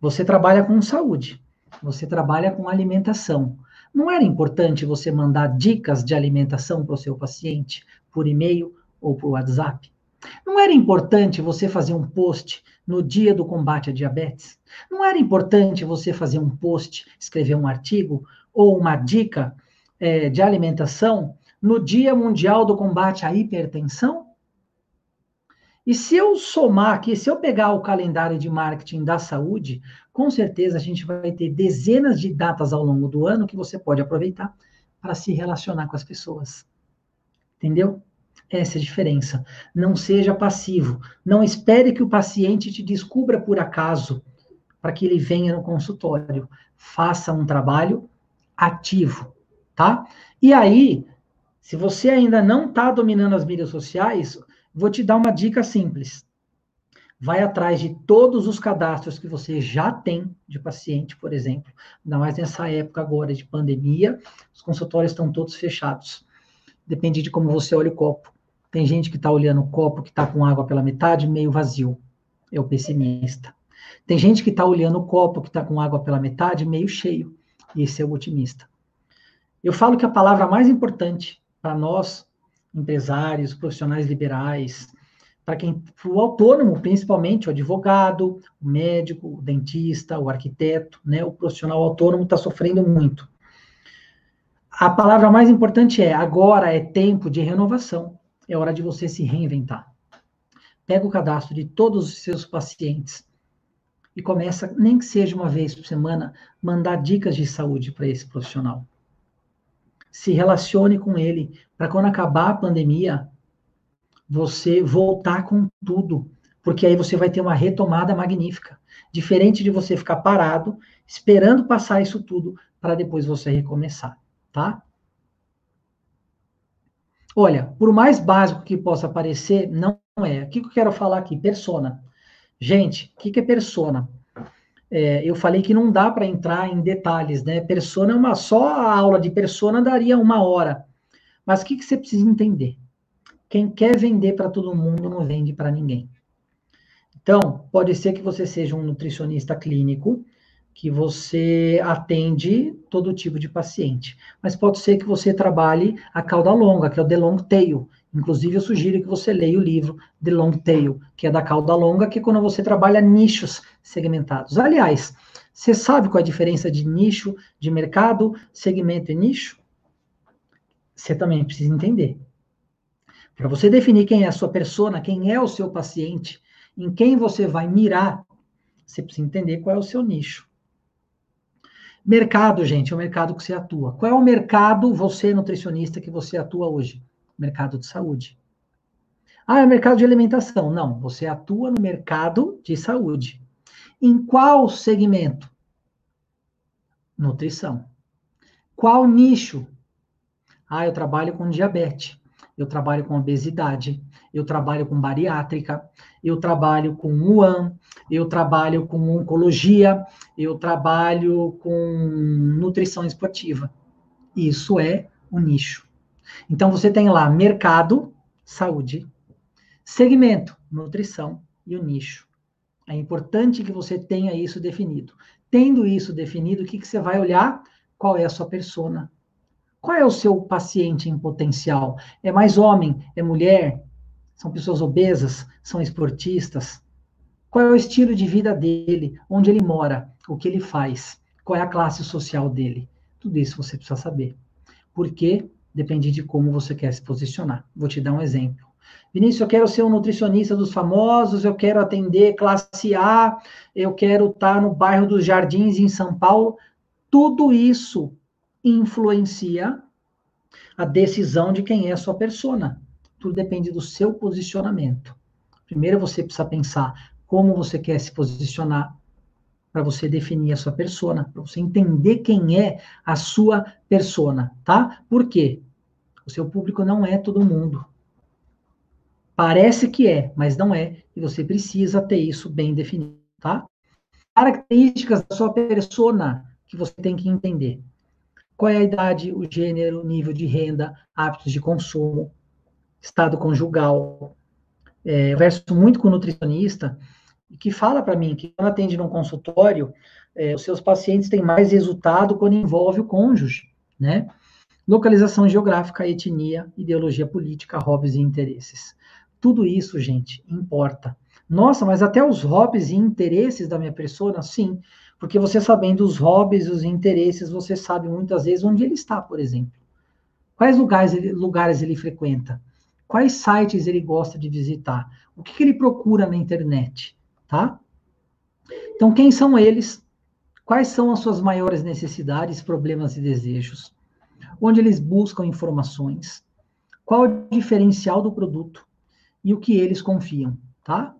Você trabalha com saúde. Você trabalha com alimentação. Não era importante você mandar dicas de alimentação para o seu paciente por e-mail ou por WhatsApp? Não era importante você fazer um post no dia do combate à diabetes? Não era importante você fazer um post, escrever um artigo ou uma dica é, de alimentação no Dia Mundial do Combate à Hipertensão? E se eu somar aqui, se eu pegar o calendário de marketing da saúde, com certeza a gente vai ter dezenas de datas ao longo do ano que você pode aproveitar para se relacionar com as pessoas. Entendeu? Essa é a diferença. Não seja passivo. Não espere que o paciente te descubra por acaso para que ele venha no consultório. Faça um trabalho ativo, tá? E aí, se você ainda não está dominando as mídias sociais, vou te dar uma dica simples. Vai atrás de todos os cadastros que você já tem de paciente, por exemplo. Ainda mais nessa época agora de pandemia, os consultórios estão todos fechados. Depende de como você olha o copo. Tem gente que está olhando o copo que está com água pela metade, meio vazio. É o pessimista. Tem gente que está olhando o copo que está com água pela metade, meio cheio e esse é o otimista. Eu falo que a palavra mais importante para nós, empresários, profissionais liberais, para quem, o autônomo, principalmente o advogado, o médico, o dentista, o arquiteto, né, o profissional autônomo está sofrendo muito. A palavra mais importante é agora é tempo de renovação. É hora de você se reinventar. Pega o cadastro de todos os seus pacientes e começa, nem que seja uma vez por semana, mandar dicas de saúde para esse profissional. Se relacione com ele, para quando acabar a pandemia, você voltar com tudo, porque aí você vai ter uma retomada magnífica. Diferente de você ficar parado, esperando passar isso tudo, para depois você recomeçar, tá? Olha, por mais básico que possa parecer, não é. O que eu quero falar aqui? Persona. Gente, o que, é persona? É, eu falei que não dá para entrar em detalhes, né? Persona é uma só a aula de persona daria uma hora. Mas o que, que você precisa entender? Quem quer vender para todo mundo não vende para ninguém. Então, pode ser que você seja um nutricionista clínico, que você atende todo tipo de paciente. Mas pode ser que você trabalhe a cauda longa, que é o the long tail, Inclusive, eu sugiro que você leia o livro The Long Tail, que é da cauda longa, que é quando você trabalha nichos segmentados. Aliás, você sabe qual é a diferença de nicho, de mercado, segmento e nicho? Você também precisa entender. Para você definir quem é a sua persona, quem é o seu paciente, em quem você vai mirar, você precisa entender qual é o seu nicho. Mercado, gente, é o mercado que você atua. Qual é o mercado, você nutricionista, que você atua hoje? mercado de saúde. Ah, é mercado de alimentação. Não, você atua no mercado de saúde. Em qual segmento? Nutrição. Qual nicho? Ah, eu trabalho com diabetes, eu trabalho com obesidade, eu trabalho com bariátrica, eu trabalho com UAM, eu trabalho com oncologia, eu trabalho com nutrição esportiva. Isso é o nicho. Então você tem lá mercado, saúde, segmento, nutrição e o nicho. É importante que você tenha isso definido. Tendo isso definido, o que, que você vai olhar? Qual é a sua persona? Qual é o seu paciente em potencial? É mais homem? É mulher? São pessoas obesas? São esportistas? Qual é o estilo de vida dele? Onde ele mora? O que ele faz? Qual é a classe social dele? Tudo isso você precisa saber. Porque depende de como você quer se posicionar. Vou te dar um exemplo. Vinícius, eu quero ser um nutricionista dos famosos, eu quero atender classe A, eu quero estar no bairro dos Jardins, em São Paulo. Tudo isso influencia a decisão de quem é a sua persona. Tudo depende do seu posicionamento. Primeiro você precisa pensar como você quer se posicionar para você definir a sua persona, para você entender quem é a sua persona, tá? Por quê? O seu público não é todo mundo. Parece que é, mas não é, e você precisa ter isso bem definido, tá? Características da sua persona que você tem que entender. Qual é a idade, o gênero, nível de renda, hábitos de consumo, estado conjugal. É, eu converso muito com o nutricionista que fala para mim que quando atende num consultório, é, os seus pacientes têm mais resultado quando envolve o cônjuge, né? Localização geográfica, etnia, ideologia política, hobbies e interesses. Tudo isso, gente, importa. Nossa, mas até os hobbies e interesses da minha pessoa, sim. Porque você sabendo os hobbies, os interesses, você sabe muitas vezes onde ele está, por exemplo. Quais lugares ele, lugares ele frequenta? Quais sites ele gosta de visitar? O que, que ele procura na internet? Tá? Então, quem são eles? Quais são as suas maiores necessidades, problemas e desejos? Onde eles buscam informações? Qual o diferencial do produto? E o que eles confiam, tá?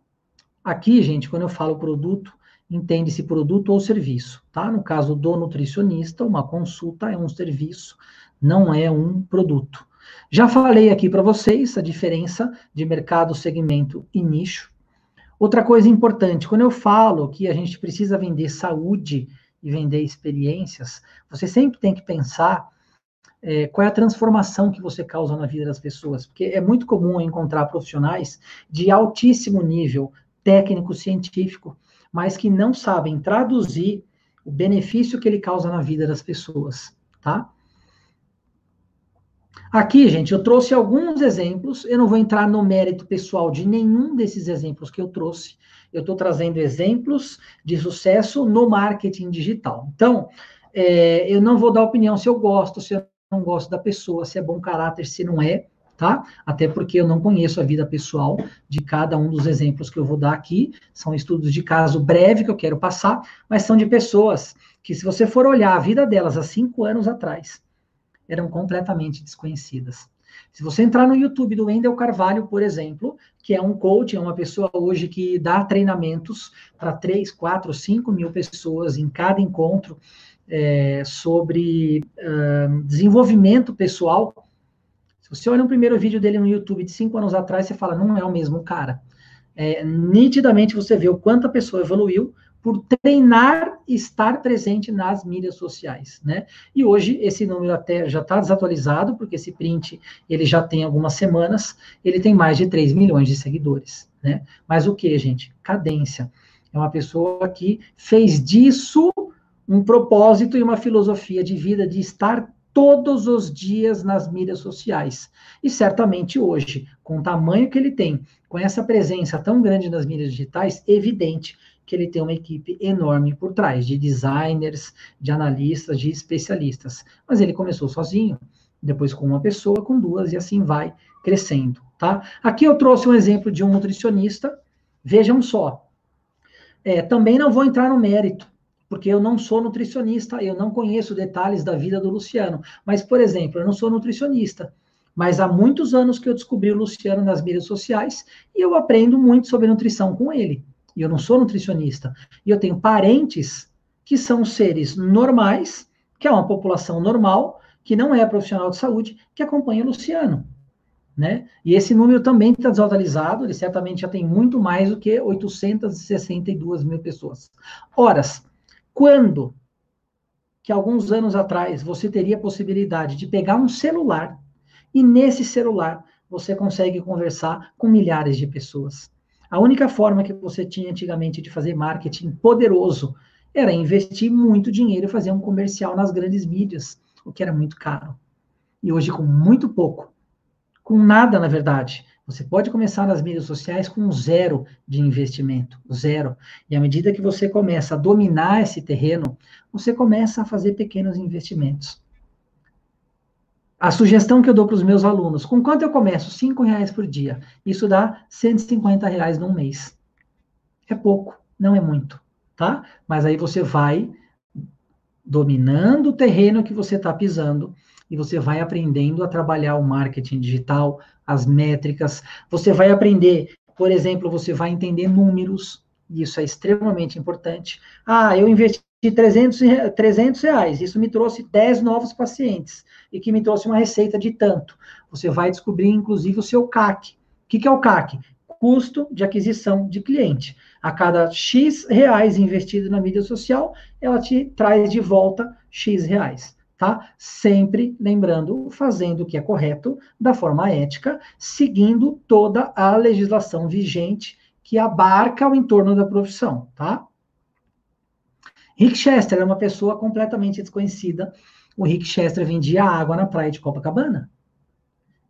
Aqui, gente, quando eu falo produto, entende-se produto ou serviço, tá? No caso do nutricionista, uma consulta é um serviço, não é um produto. Já falei aqui para vocês a diferença de mercado, segmento e nicho. Outra coisa importante, quando eu falo que a gente precisa vender saúde e vender experiências, você sempre tem que pensar é, qual é a transformação que você causa na vida das pessoas, porque é muito comum encontrar profissionais de altíssimo nível técnico, científico, mas que não sabem traduzir o benefício que ele causa na vida das pessoas, tá? Aqui, gente, eu trouxe alguns exemplos, eu não vou entrar no mérito pessoal de nenhum desses exemplos que eu trouxe, eu estou trazendo exemplos de sucesso no marketing digital. Então, é, eu não vou dar opinião se eu gosto, se eu não gosto da pessoa, se é bom caráter, se não é, tá? Até porque eu não conheço a vida pessoal de cada um dos exemplos que eu vou dar aqui. São estudos de caso breve que eu quero passar, mas são de pessoas que, se você for olhar a vida delas há cinco anos atrás, eram completamente desconhecidas. Se você entrar no YouTube do Wendel Carvalho, por exemplo, que é um coach, é uma pessoa hoje que dá treinamentos para 3, 4, 5 mil pessoas em cada encontro, é, sobre desenvolvimento pessoal. Se você olha um primeiro vídeo dele no YouTube de cinco anos atrás, você fala, não é o mesmo cara. É, nitidamente você vê o quanto a pessoa evoluiu por treinar estar presente nas mídias sociais, né? E hoje esse número até já está desatualizado, porque esse print ele já tem algumas semanas, ele tem mais de 3 milhões de seguidores, né? Mas o que, gente? Cadência. É uma pessoa que fez disso um propósito e uma filosofia de vida de estar todos os dias nas mídias sociais. E certamente hoje, com o tamanho que ele tem, com essa presença tão grande nas mídias digitais, evidente que ele tem uma equipe enorme por trás, de designers, de analistas, de especialistas. Mas ele começou sozinho, depois com uma pessoa, com duas, e assim vai crescendo, tá? Aqui eu trouxe um exemplo de um nutricionista, vejam só. É, também não vou entrar no mérito, porque eu não sou nutricionista, eu não conheço detalhes da vida do Luciano. Mas, por exemplo, eu não sou nutricionista. Mas há muitos anos que eu descobri o Luciano nas mídias sociais e eu aprendo muito sobre nutrição com ele. E eu não sou nutricionista. E eu tenho parentes que são seres normais, que é uma população normal, que não é profissional de saúde, que acompanha o Luciano. Né? E esse número também está desatualizado, ele certamente já tem muito mais do que 862 mil pessoas. Horas, quando que alguns anos atrás você teria a possibilidade de pegar um celular e nesse celular você consegue conversar com milhares de pessoas. A única forma que você tinha antigamente de fazer marketing poderoso era investir muito dinheiro e fazer um comercial nas grandes mídias, o que era muito caro. E hoje, com muito pouco, com nada, na verdade, você pode começar nas mídias sociais com zero de investimento, zero. E à medida que você começa a dominar esse terreno, você começa a fazer pequenos investimentos. A sugestão que eu dou para os meus alunos, com quanto eu começo? Cinco reais por dia. Isso dá 150 reais num mês. É pouco, não é muito, tá? Mas aí você vai dominando o terreno que você está pisando e você vai aprendendo a trabalhar o marketing digital, as métricas. Você vai aprender, por exemplo, você vai entender números, e isso é extremamente importante. Ah, eu investi 300, 300 reais, isso me trouxe 10 novos pacientes, e que me trouxe uma receita de tanto. Você vai descobrir, inclusive, o seu CAC. O que, que é o CAC? Custo de aquisição de cliente. A cada X reais investido na mídia social, ela te traz de volta X reais. Tá? Sempre lembrando, fazendo o que é correto, da forma ética, seguindo toda a legislação vigente que abarca o entorno da profissão, tá? Rick Chester é uma pessoa completamente desconhecida. O Rick Chester vendia água na praia de Copacabana.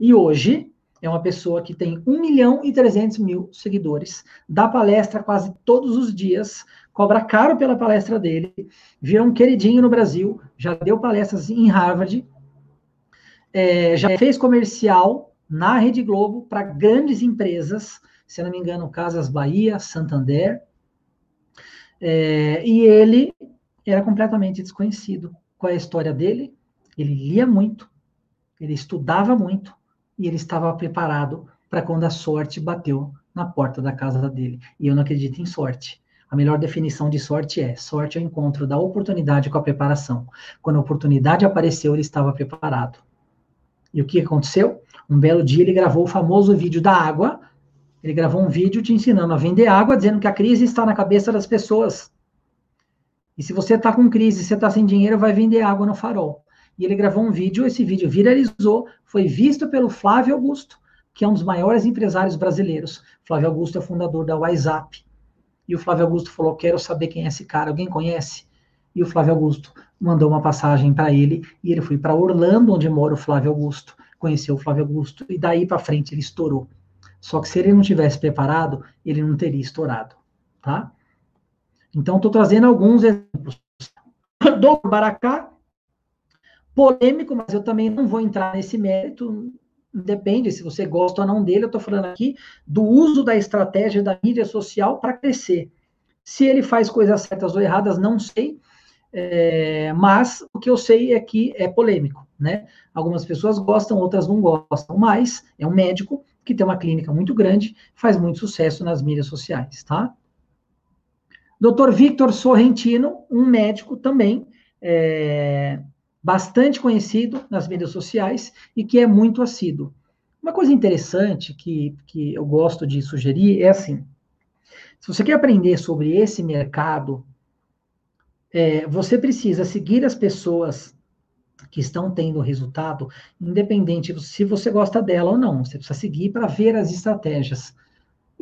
E hoje é uma pessoa que tem 1 milhão e 300 mil seguidores, dá palestra quase todos os dias, cobra caro pela palestra dele, vira um queridinho no Brasil, já deu palestras em Harvard, é, já fez comercial na Rede Globo para grandes empresas, se não me engano, Casas Bahia, Santander, é, e ele era completamente desconhecido. Qual é a história dele? Ele lia muito, ele estudava muito e ele estava preparado para quando a sorte bateu na porta da casa dele. E eu não acredito em sorte. A melhor definição de sorte é: sorte é o encontro da oportunidade com a preparação. Quando a oportunidade apareceu, ele estava preparado. E o que aconteceu? Um belo dia ele gravou o famoso vídeo da água ele gravou um vídeo te ensinando a vender água, dizendo que a crise está na cabeça das pessoas. E se você está com crise, você está sem dinheiro, vai vender água no farol. E ele gravou um vídeo, esse vídeo viralizou, foi visto pelo Flávio Augusto, que é um dos maiores empresários brasileiros. Flávio Augusto é fundador da WhatsApp. E o Flávio Augusto falou: Quero saber quem é esse cara, alguém conhece? E o Flávio Augusto mandou uma passagem para ele, e ele foi para Orlando, onde mora o Flávio Augusto, conheceu o Flávio Augusto, e daí para frente ele estourou. Só que se ele não tivesse preparado, ele não teria estourado, tá? Então, estou trazendo alguns exemplos. Do Baracá, polêmico, mas eu também não vou entrar nesse mérito. Depende se você gosta ou não dele. Eu estou falando aqui do uso da estratégia da mídia social para crescer. Se ele faz coisas certas ou erradas, não sei. É, mas o que eu sei é que é polêmico, né? Algumas pessoas gostam, outras não gostam, mas é um médico que tem uma clínica muito grande, faz muito sucesso nas mídias sociais, tá? Dr. Victor Sorrentino, um médico também, é, bastante conhecido nas mídias sociais e que é muito assíduo. Uma coisa interessante que, que eu gosto de sugerir é assim: se você quer aprender sobre esse mercado, é, você precisa seguir as pessoas que estão tendo resultado, independente se você gosta dela ou não. Você precisa seguir para ver as estratégias.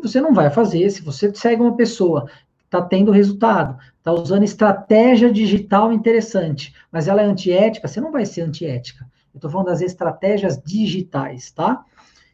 Você não vai fazer se você segue uma pessoa está tendo resultado, está usando estratégia digital interessante, mas ela é antiética, você não vai ser antiética. Eu estou falando das estratégias digitais, tá?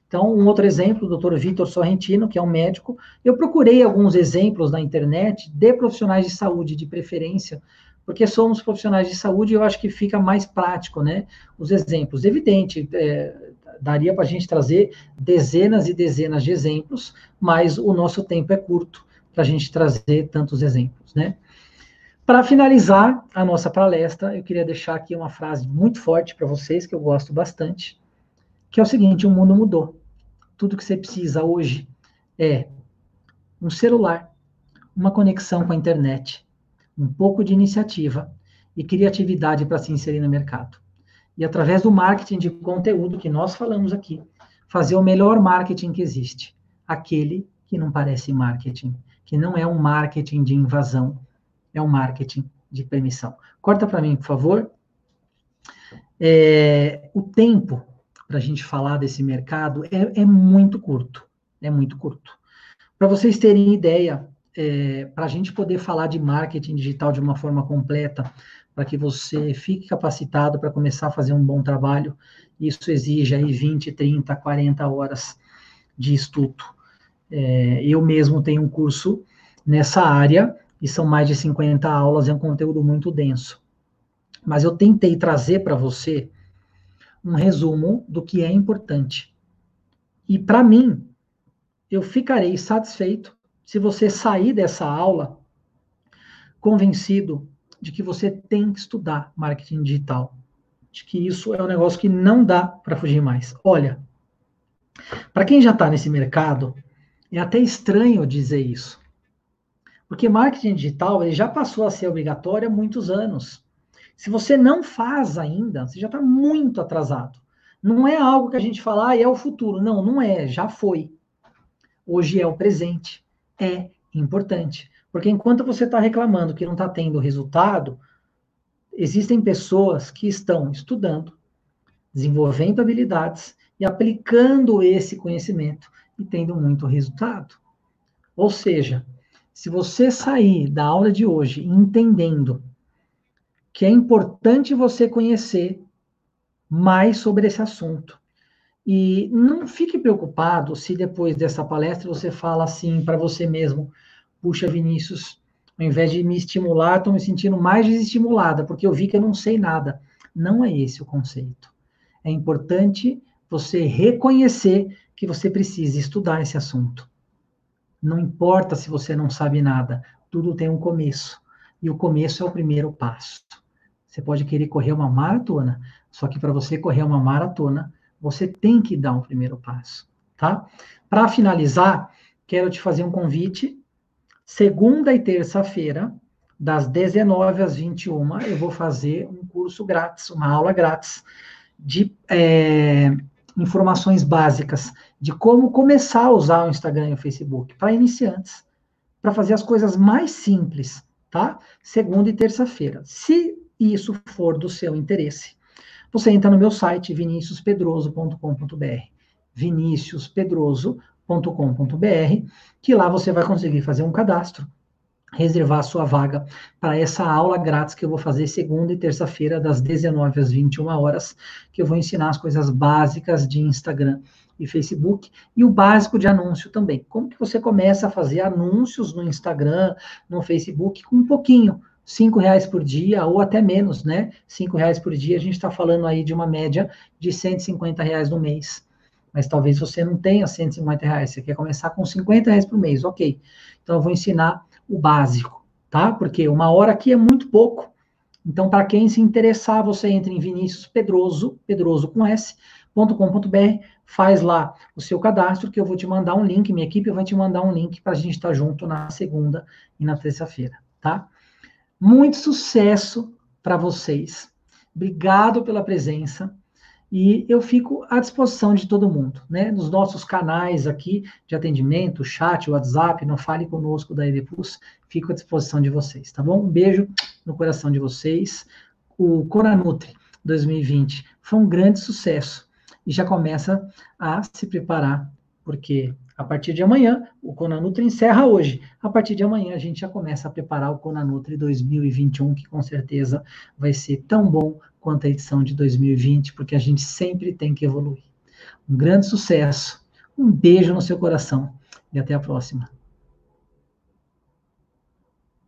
Então, um outro exemplo, o Dr. Vitor Sorrentino, que é um médico, eu procurei alguns exemplos na internet de profissionais de saúde, de preferência, porque somos profissionais de saúde e eu acho que fica mais prático, né? Os exemplos. Evidente, é, daria para a gente trazer dezenas e dezenas de exemplos, mas o nosso tempo é curto para a gente trazer tantos exemplos, né? Para finalizar a nossa palestra, eu queria deixar aqui uma frase muito forte para vocês, que eu gosto bastante, que é o seguinte: o mundo mudou. Tudo que você precisa hoje é um celular, uma conexão com a internet, um pouco de iniciativa e criatividade para se inserir no mercado. E através do marketing de conteúdo que nós falamos aqui, fazer o melhor marketing que existe, aquele que não parece marketing, que não é um marketing de invasão, é um marketing de permissão. Corta para mim, por favor. É, o tempo para a gente falar desse mercado é, é, muito curto, é muito curto. Para vocês terem ideia, é, para a gente poder falar de marketing digital de uma forma completa, para que você fique capacitado para começar a fazer um bom trabalho, isso exige aí 20, 30, 40 horas de estudo. É, eu mesmo tenho um curso nessa área, e são mais de 50 aulas, é um conteúdo muito denso. Mas eu tentei trazer para você um resumo do que é importante. E para mim, eu ficarei satisfeito se você sair dessa aula convencido de que você tem que estudar marketing digital. De que isso é um negócio que não dá para fugir mais. Olha, para quem já está nesse mercado, é até estranho dizer isso. Porque marketing digital ele já passou a ser obrigatório há muitos anos. Se você não faz ainda, você já está muito atrasado. Não é algo que a gente fala, ah, é o futuro. Não, não é, já foi. Hoje é o presente. É importante. Porque enquanto você está reclamando que não está tendo resultado, existem pessoas que estão estudando, desenvolvendo habilidades e aplicando esse conhecimento e tendo muito resultado. Ou seja, se você sair da aula de hoje entendendo que é importante você conhecer mais sobre esse assunto. E não fique preocupado se depois dessa palestra você fala assim para você mesmo: puxa, Vinícius, ao invés de me estimular, estou me sentindo mais desestimulada, porque eu vi que eu não sei nada. Não é esse o conceito. É importante você reconhecer que você precisa estudar esse assunto. Não importa se você não sabe nada, tudo tem um começo. E o começo é o primeiro passo. Você pode querer correr uma maratona, só que para você correr uma maratona, você tem que dar um primeiro passo, tá? Para finalizar, quero te fazer um convite. Segunda e terça-feira, das 19 às 21, eu vou fazer um curso grátis, uma aula grátis de é, informações básicas de como começar a usar o Instagram e o Facebook para iniciantes, para fazer as coisas mais simples, tá? Segunda e terça-feira. Se isso for do seu interesse, você entra no meu site viniciuspedroso.com.br, viniciuspedroso.com.br, que lá você vai conseguir fazer um cadastro, reservar a sua vaga para essa aula grátis que eu vou fazer segunda e terça-feira, das 19 às 21 horas, que eu vou ensinar as coisas básicas de Instagram e Facebook, e o básico de anúncio também. Como que você começa a fazer anúncios no Instagram, no Facebook, com um pouquinho, cinco reais por dia ou até menos, né? Cinco reais por dia, a gente está falando aí de uma média de 150 reais no mês. Mas talvez você não tenha 150 reais, você quer começar com 50 reais por mês, ok. Então eu vou ensinar o básico, tá? Porque uma hora aqui é muito pouco. Então, para quem se interessar, você entra em Vinícius Pedroso, Pedroso com S, .com.br, faz lá o seu cadastro, que eu vou te mandar um link, minha equipe vai te mandar um link para a gente estar tá junto na segunda e na terça-feira, tá? Muito sucesso para vocês. Obrigado pela presença. E eu fico à disposição de todo mundo, né? Nos nossos canais aqui de atendimento, chat, WhatsApp, não fale conosco da Edepus, fico à disposição de vocês, tá bom? Um beijo no coração de vocês. O Coranutri 2020 foi um grande sucesso e já começa a se preparar, porque a partir de amanhã, o Conanutri encerra hoje. A partir de amanhã, a gente já começa a preparar o Conanutri 2021, que com certeza vai ser tão bom quanto a edição de 2020, porque a gente sempre tem que evoluir. Um grande sucesso, um beijo no seu coração e até a próxima.